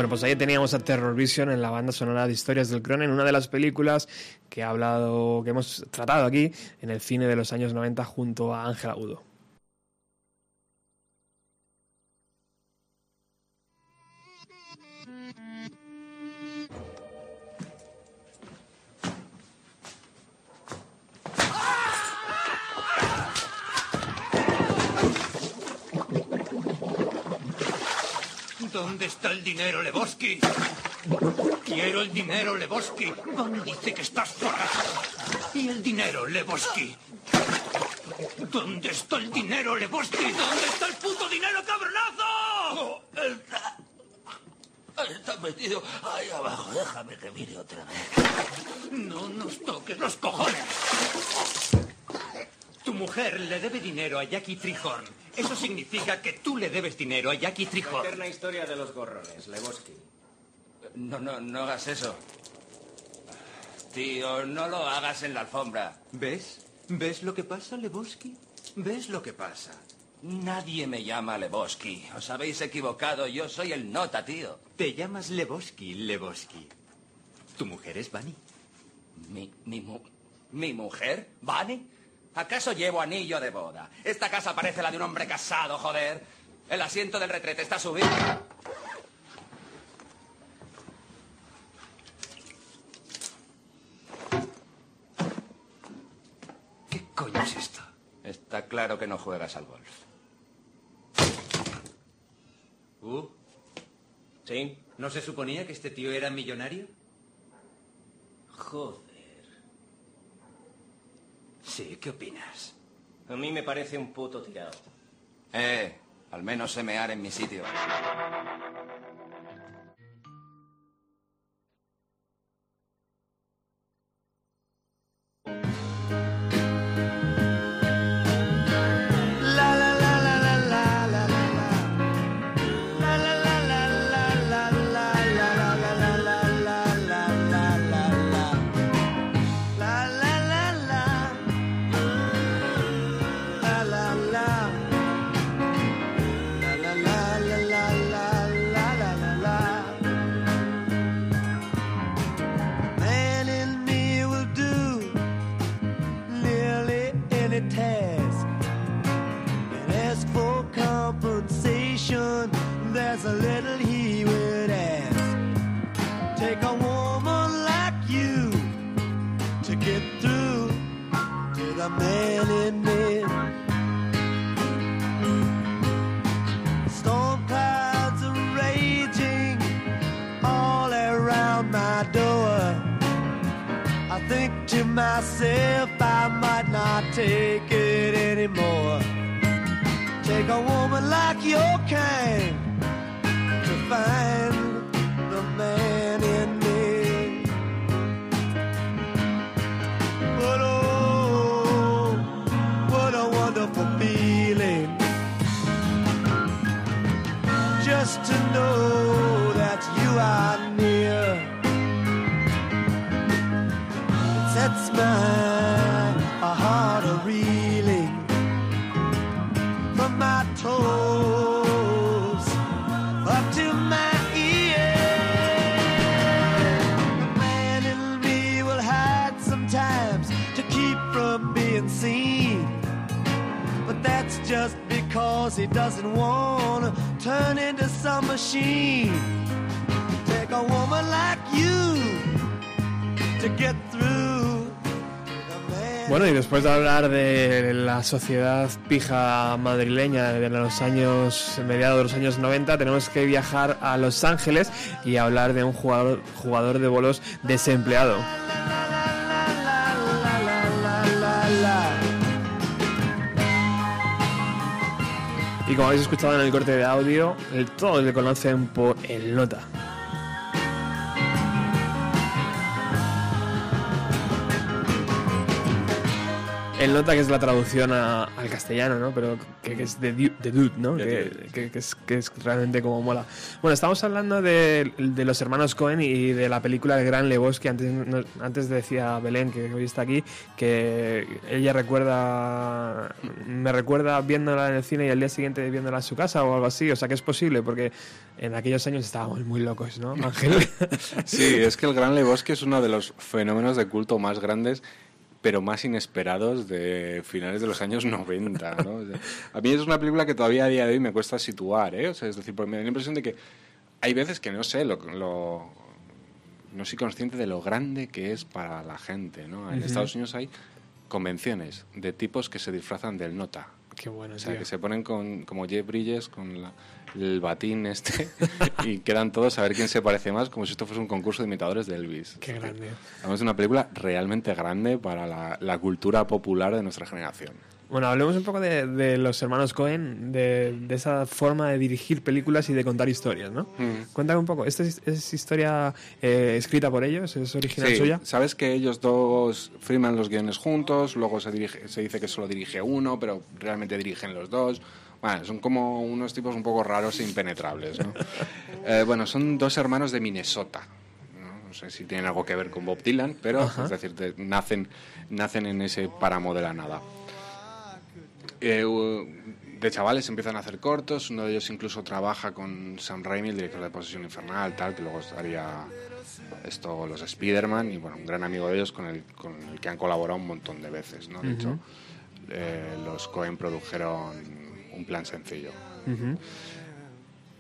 Bueno, pues ahí teníamos a Terror Vision en la banda sonora de Historias del Cronen, una de las películas que ha hablado, que hemos tratado aquí en el cine de los años 90 junto a Ángela Udo. Dinero, Lebowski. Bonnie dice que estás forrado. ¿Y el dinero, Lebowski? ¿Dónde está el dinero, Lebowski? ¿Dónde está el puto dinero, cabronazo? Está, está metido ahí abajo. Déjame que mire otra vez. No nos toques los cojones. Tu mujer le debe dinero a Jackie Trihorn. Eso significa que tú le debes dinero a Jackie La Trihorn. eterna historia de los gorrones, Lebowski. No, no, no hagas eso. Tío, no lo hagas en la alfombra. ¿Ves? ¿Ves lo que pasa, Lebowski? ¿Ves lo que pasa? Nadie me llama Lebowski. Os habéis equivocado. Yo soy el nota, tío. Te llamas Lebowski, Lebowski. ¿Tu mujer es Bunny? ¿Mi, mi, mu- mi mujer? ¿Bunny? ¿Acaso llevo anillo de boda? Esta casa parece la de un hombre casado, joder. El asiento del retrete está subido. ¿Qué coño es esto? Está claro que no juegas al golf. ¿Uh? ¿Sí? ¿No se suponía que este tío era millonario? Joder. Sí, ¿qué opinas? A mí me parece un puto tirado. Eh, al menos semear en mi sitio. Myself I might not take it anymore. Take a woman like your kind to find the man in me. But oh, what a wonderful feeling just to know that you are Sets my heart a reeling from my toes up to my ears. The man in me will hide sometimes to keep from being seen. But that's just because he doesn't want to turn into some machine. Take a woman like you to get through. Bueno, y después de hablar de la sociedad pija madrileña de los años, mediados de los años 90, tenemos que viajar a Los Ángeles y hablar de un jugador, jugador de bolos desempleado. Y como habéis escuchado en el corte de audio, todos le conocen por el Nota. El nota que es la traducción a- al castellano, ¿no? Pero que, que es de, de dude, ¿no? Que, que- que es, que es realmente como mola. Bueno, estamos hablando de, de los hermanos Cohen y de la película El Gran Lebowski. Antes, no- antes decía Belén, que hoy está aquí, que ella recuerda, me recuerda viéndola en el cine y al día siguiente viéndola en su casa o algo así. O sea, que es posible, porque en aquellos años estábamos muy locos, ¿no, *laughs* Ángel? Sí, es que el Gran Lebowski es uno de los fenómenos de culto más grandes pero más inesperados de finales de los años 90, ¿no? O sea, a mí es una película que todavía a día de hoy me cuesta situar, ¿eh? O sea, es decir, porque me da la impresión de que hay veces que no sé, lo, lo- no soy consciente de lo grande que es para la gente, ¿no? En. Estados Unidos hay convenciones de tipos que se disfrazan del nota. Qué bueno, O sea, tío. que se ponen con, como Jeff Bridges con la- el batín este *laughs* y quedan todos a ver quién se parece más, como si esto fuese un concurso de imitadores de Elvis. Qué grande. Además, es una película realmente grande para la, la cultura popular de nuestra generación. Bueno, hablemos un poco de, de los hermanos Cohen, de, de esa forma de dirigir películas y de contar historias, ¿no? Mm. Cuéntame un poco, ¿esta es, es historia eh, escrita por ellos? ¿Es original Sí, suya? Sabes que ellos dos firman los guiones juntos, luego se, dirige, se dice que solo dirige uno, pero realmente dirigen los dos. Bueno, son como unos tipos un poco raros e impenetrables, ¿no? Eh, bueno, son dos hermanos de Minnesota. ¿no? No sé si tienen algo que ver con Bob Dylan, pero Ajá. es decir, de- nacen, nacen en ese páramo de la nada. Eh, de chavales empiezan a hacer cortos, uno de ellos incluso trabaja con Sam Raimi, el director de Posesión Infernal, tal, que luego haría esto los Spider-Man, y bueno, un gran amigo de ellos con el, con el que han colaborado un montón de veces, ¿no? De Ujú. hecho, eh, los Cohen produjeron un plan sencillo.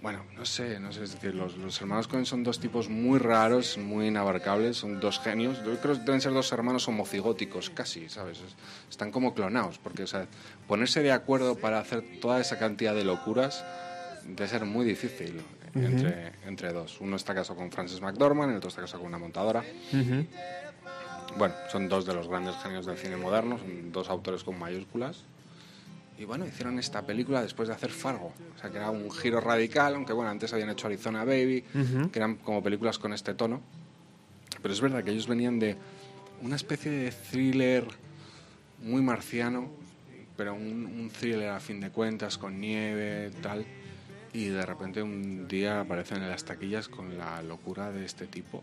Bueno, no sé, no sé, es decir, los, los hermanos Cohen son dos tipos muy raros, muy inabarcables, son dos genios. Yo creo que deben ser dos hermanos homocigóticos, casi, ¿sabes? Es- Están como clonados, porque, o sea, ponerse de acuerdo para hacer toda esa cantidad de locuras debe ser muy difícil entre, entre dos. Uno está casado con Frances McDormand, el otro está casado con una montadora. Bueno, son dos de los grandes genios del cine moderno, son dos autores con mayúsculas. Y bueno, hicieron esta película después de hacer Fargo. O sea, que era un giro radical, aunque bueno, antes habían hecho Arizona Baby, que eran como películas con este tono. Pero es verdad que ellos venían de una especie de thriller muy marciano, pero un, un thriller a fin de cuentas, con nieve, tal. Y de repente un día aparecen en las taquillas con la locura de este tipo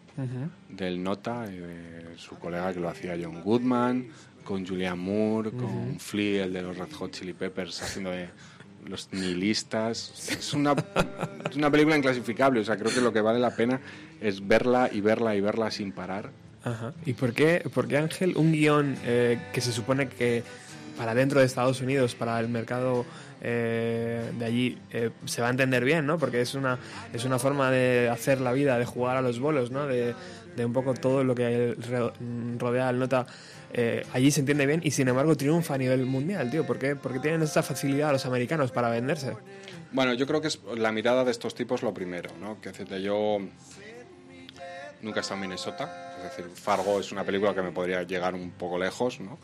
del Nota y de su colega que lo hacía John Goodman, con Julianne Moore, con Ujú. Flea, el de los Red Hot Chili Peppers, haciendo de los nihilistas. Es una, es una película inclasificable, o sea, creo que lo que vale la pena es verla y verla y verla sin parar. Ajá. ¿Y por qué, por qué Ángel, un guion eh, que se supone que para dentro de Estados Unidos, para el mercado eh, de allí, eh, se va a entender bien, ¿no? Porque es una, es una forma de hacer la vida, de jugar a los bolos, ¿no? De, de un poco todo lo que rodea al nota. Eh, allí se entiende bien y sin embargo triunfa a nivel mundial, tío. ¿Por qué? Porque tienen esta facilidad los americanos para venderse. Bueno, yo creo que es la mirada de estos tipos lo primero, ¿no? Que decirte, yo nunca he estado en Minnesota, es decir, Fargo es una película que me podría llegar un poco lejos, ¿no?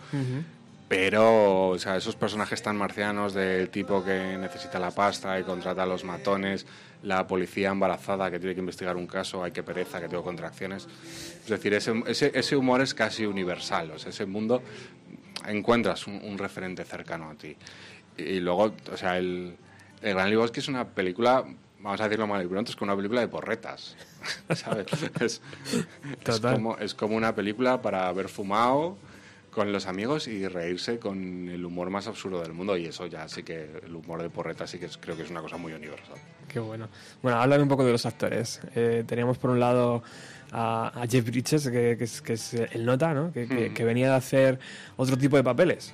Pero, o sea, esos personajes tan marcianos del tipo que necesita la pasta y contrata a los matones, la policía embarazada que tiene que investigar un caso, hay que pereza, que tengo contracciones. Es decir, ese, ese, humor es casi universal, o sea, ese mundo encuentras un, referente cercano a ti. Y, luego, o sea, el, el Gran Lebowski es una película, vamos a decirlo mal y pronto, es como una película de porretas, *laughs* ¿sabes? Es, es, como, es como una película para haber fumado con los amigos y reírse con el humor más absurdo del mundo y eso ya sí que el humor de porreta sí que creo que es una cosa muy universal. Qué bueno. Bueno, háblame un poco de los actores. Eh, teníamos por un lado a, Jeff Bridges, que, es, que, es, el nota, ¿no? Que, que, venía de hacer otro tipo de papeles.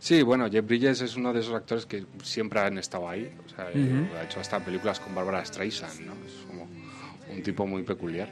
Sí, bueno, Jeff Bridges es uno de esos actores que siempre han estado ahí. O sea, ha hecho hasta películas con Barbara Streisand, ¿no? Es como un tipo muy peculiar.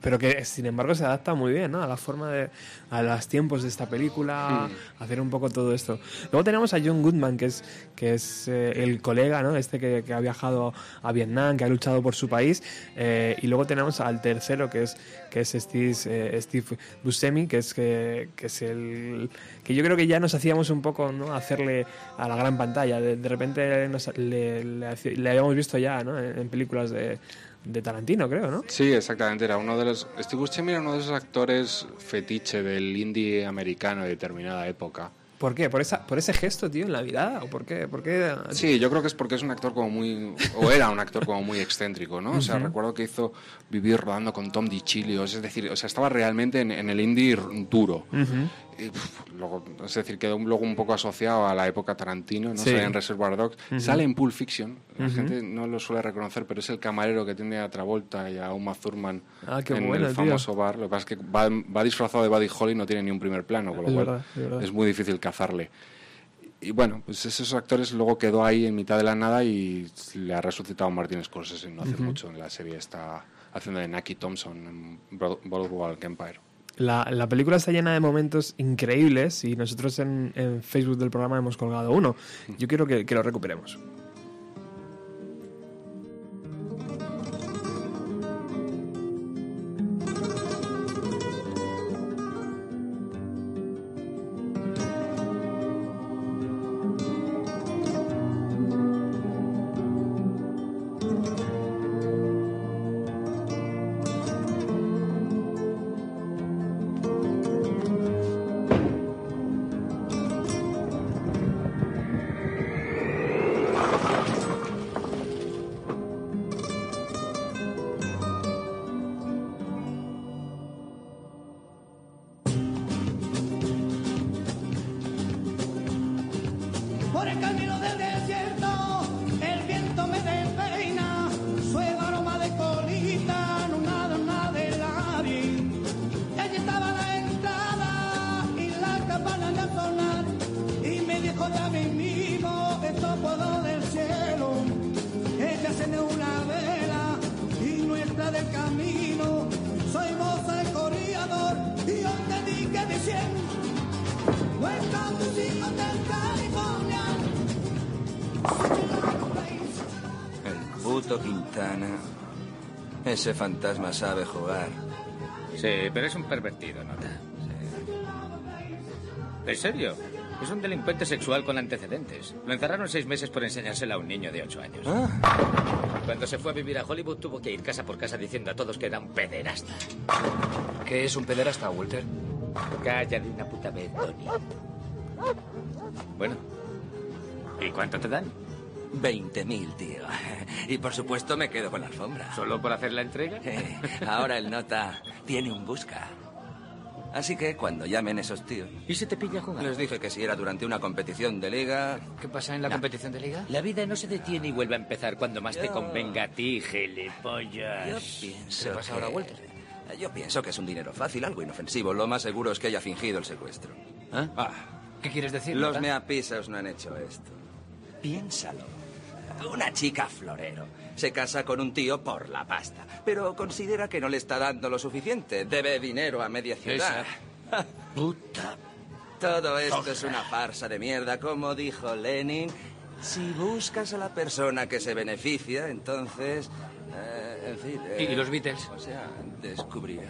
Pero que sin embargo se adapta muy bien ¿no? a la forma de. a los tiempos de esta película, hacer un poco todo esto. Luego tenemos a John Goodman, que es, que es eh, el colega, ¿no? Este que, que, ha viajado a Vietnam, que ha luchado por su país. Eh, y luego tenemos al tercero, que es, que es Steve, eh, Steve Buscemi, que es, que, que, es el. que yo creo que ya nos hacíamos un poco ¿no? hacerle a la gran pantalla. De, repente le, le, habíamos visto ya ¿no? en películas de de Tarantino, creo, ¿no? Sí, exactamente. Era uno de los. Steve Buscemi era uno de esos actores fetiche del indie americano de determinada época. ¿Por qué? ¿Por, esa, ¿Por ese gesto, tío, en la vida? ¿O por qué? ¿Por qué? Sí, yo creo que es porque es un actor como muy... o era un actor como muy excéntrico, ¿no? O sea, recuerdo que hizo Vivir rodando con Tom DiCilio, es decir, o sea, estaba realmente en, el indie duro luego, es decir, quedó luego un poco asociado a la época Tarantino, ¿no? Sale en Reservoir Dogs, sale en Pulp Fiction, la gente no lo suele reconocer, pero es el camarero que tiene a Travolta y a Uma Thurman ah, en el famoso bar. Lo que pasa es que va, disfrazado de Buddy Holly y no tiene ni un primer plano, con lo cual es muy difícil cazarle. Y bueno, pues esos actores luego quedó ahí en mitad de la nada y le ha resucitado Martin Scorsese no hace mucho en la serie está haciendo de Naki Thompson en Boardwalk Empire. La, la, película está llena de momentos increíbles y nosotros en, Facebook del programa hemos colgado uno. Yo quiero que lo recuperemos. Sabe jugar. Sí, pero es un pervertido, ¿nota? ¿En serio? Es un delincuente sexual con antecedentes. Lo encerraron seis meses por enseñársela a un niño de ocho años. Ah. Cuando se fue a vivir a Hollywood tuvo que ir casa por casa diciendo a todos que era un pederasta. ¿Qué es un pederasta, Walter? Calla de una puta vez, Tony. Bueno, ¿y cuánto te dan? 20.000, tío. *laughs* Y por supuesto me quedo con la alfombra. ¿Solo por hacer la entrega? Eh, ahora el nota tiene un busca. Así que cuando llamen esos tíos. ¿Y se te pilla jugar? Les dije que si era durante una competición de liga. ¿Qué pasa en la competición de liga? La vida no se detiene y vuelve a empezar cuando más te convenga a ti, gilipollas. Yo pienso. ¿Qué pasa ahora, Walter? Yo pienso que es un dinero fácil, algo inofensivo. Lo más seguro es que haya fingido el secuestro. ¿Ah? ah ¿Qué quieres decir? Los meapisos no han hecho esto. Piénsalo. Una chica florero se casa con un tío por la pasta, pero considera que no le está dando lo suficiente. Debe dinero a media ciudad. Puta. *laughs* Todo esto es una farsa de mierda, como dijo Lenin. Si buscas a la persona que se beneficia, entonces... eh, en fin... ¿Y eh, los Beatles? O sea, descubrirás.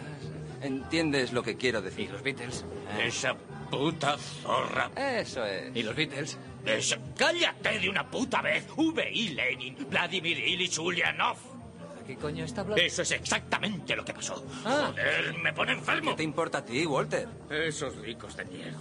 ¿Entiendes lo que quiero decir? ¿Y los Beatles? Esa puta zorra. Eso es. ¿Y los Beatles? Esa- ¡Cállate de una puta vez! V.I. Lenin, Vladimir Ilich Ulyanov. ¿Qué coño está hablando? Eso es exactamente lo que pasó. Ah. Joder, me pone enfermo. ¿Qué te importa a ti, Walter? Esos ricos de mierda.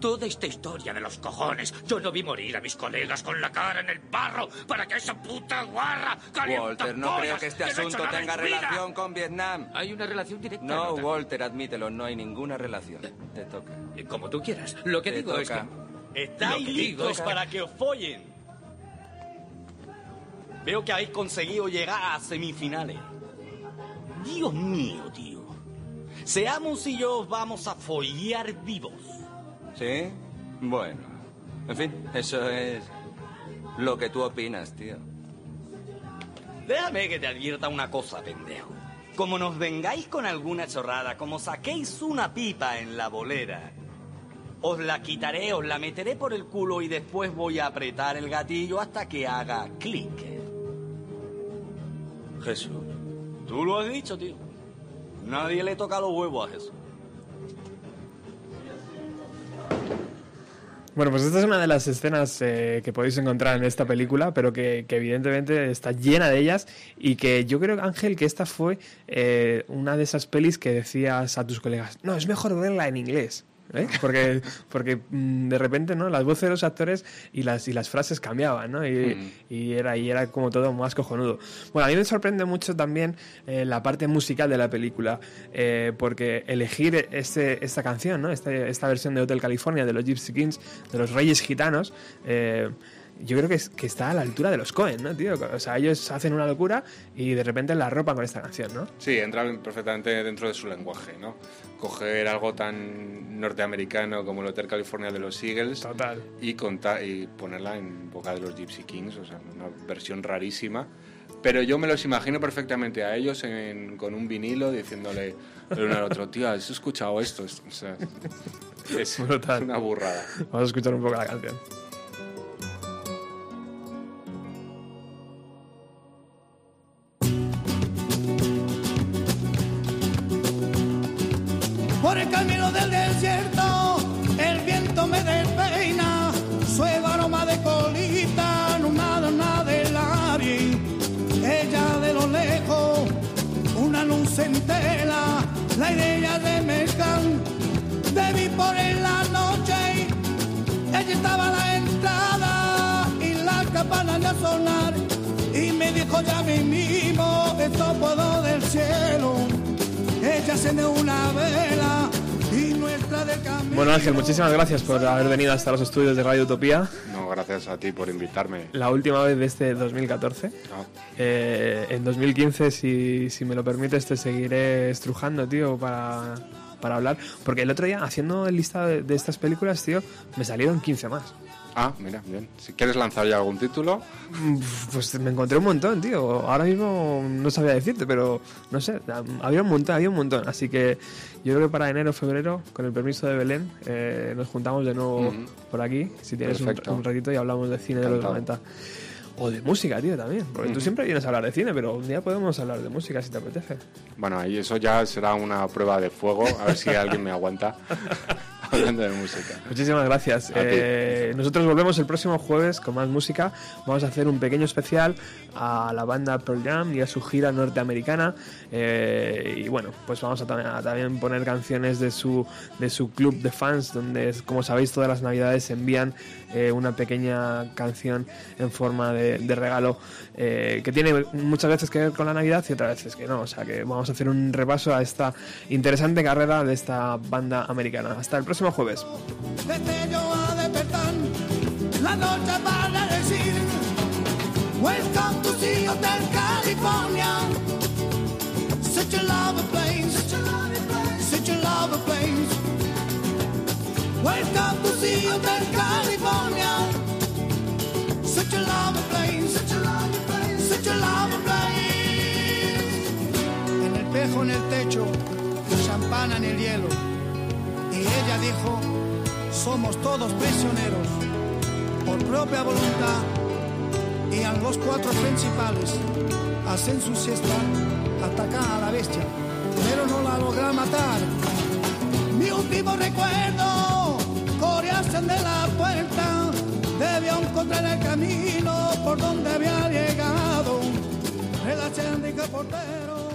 Toda esta historia de los cojones. Yo no vi morir a mis colegas con la cara en el barro para que esa puta guarra Walter, no creo que este asunto tenga relación con Vietnam. Hay una relación directa. No. Walter, admítelo, no hay ninguna relación. Te toca. Como tú quieras. Lo que Te digo es que... ¿Estáis listos para que os follen? Veo que habéis conseguido llegar a semifinales. Dios mío, tío. Seamos y yo os vamos a follar vivos. ¿Sí? Bueno. En fin, eso es lo que tú opinas, tío. Déjame que te advierta una cosa, pendejo. Como nos vengáis con alguna chorrada, como saquéis una pipa en la bolera, os la quitaré, os la meteré por el culo y después voy a apretar el gatillo hasta que haga clic. Jesús. Tú lo has dicho, tío. Nadie le toca los huevos a Jesús. Bueno, pues esta es una de las escenas eh, que podéis encontrar en esta película, pero que, que evidentemente está llena de ellas y que yo creo, Ángel, que esta fue eh, una de esas pelis que decías a tus colegas, no, es mejor verla en inglés. ¿Eh? Porque, porque mm, de repente ¿no? las voces de los actores y las, y las frases cambiaban ¿no? y, y era, y era como todo más cojonudo. Bueno, a mí me sorprende mucho también eh, la parte musical de la película, eh, porque elegir este, esta canción, ¿no? Este- esta versión de Hotel California de los Gypsy Kings, de los Reyes Gitanos, eh, yo creo que, es- que está a la altura de los Cohen, ¿no, tío? O sea, ellos hacen una locura y de repente la ropan con esta canción, ¿no? Sí, entra perfectamente dentro de su lenguaje, ¿no? Coger algo tan norteamericano como el Hotel California de los Eagles Total. y, contar, y ponerla en boca de los Gypsy Kings, o sea, una versión rarísima. Pero yo me los imagino perfectamente a ellos en- con un vinilo diciéndole el uno al otro, tío, ¿has escuchado esto? O sea, es Brutal. una burrada. Vamos a escuchar un poco la canción. Ella estaba a la entrada y las campanas de sonar. Y me dijo ya mismo, esto puedo del cielo. Ella enciende una vela y nuestra del camino. Bueno, Ángel, muchísimas gracias por haber venido hasta los estudios de Radio Utopía. No, gracias a ti por invitarme. La última vez de este 2014. Eh, en 2015, si, si me lo permites, te seguiré estrujando, tío, para, para hablar. Porque el otro día, haciendo el listado de, de estas películas, tío, me salieron 15 más. Ah, mira, bien. Si quieres lanzar ya algún título, Mm, Pues me encontré un montón, tío. Ahora mismo no sabía decirte, pero no sé, había un montón, había un montón. Así que yo creo que para enero, febrero, con el permiso de Belén, eh, nos juntamos de nuevo por aquí, si tienes un, ratito y hablamos de cine de los Encantado. 90. O de música, tío, también. Porque tú siempre vienes a hablar de cine, pero un día podemos hablar de música si te apetece. bueno, ahí eso ya será una prueba de fuego, a ver si alguien me aguanta *laughs* hablando de música. Muchísimas gracias. Eh, nosotros volvemos el próximo jueves con más música. Vamos a hacer un pequeño especial a la banda Pearl Jam y a su gira norteamericana. Eh, y bueno, pues vamos a, a también poner canciones de su, de su club de fans, donde, como sabéis, todas las navidades envían eh, una pequeña canción en forma de, regalo eh, que tiene muchas veces que ver con la Navidad y otras veces que no. O sea que vamos a hacer un repaso a esta interesante carrera de esta banda americana. Hasta el próximo jueves. Place Welcome to see Hotel California. Such a lovely place, such a lovely place, such a lovely place. En el pejo en el techo, champán en el hielo. Y ella dijo, somos todos prisioneros, por propia voluntad. Y a los cuatro principales hacen su siesta, atacan a la bestia, pero no la logran matar. Mi último recuerdo, corearse de la puerta, debió encontrar el camino por donde había llegado. El portero.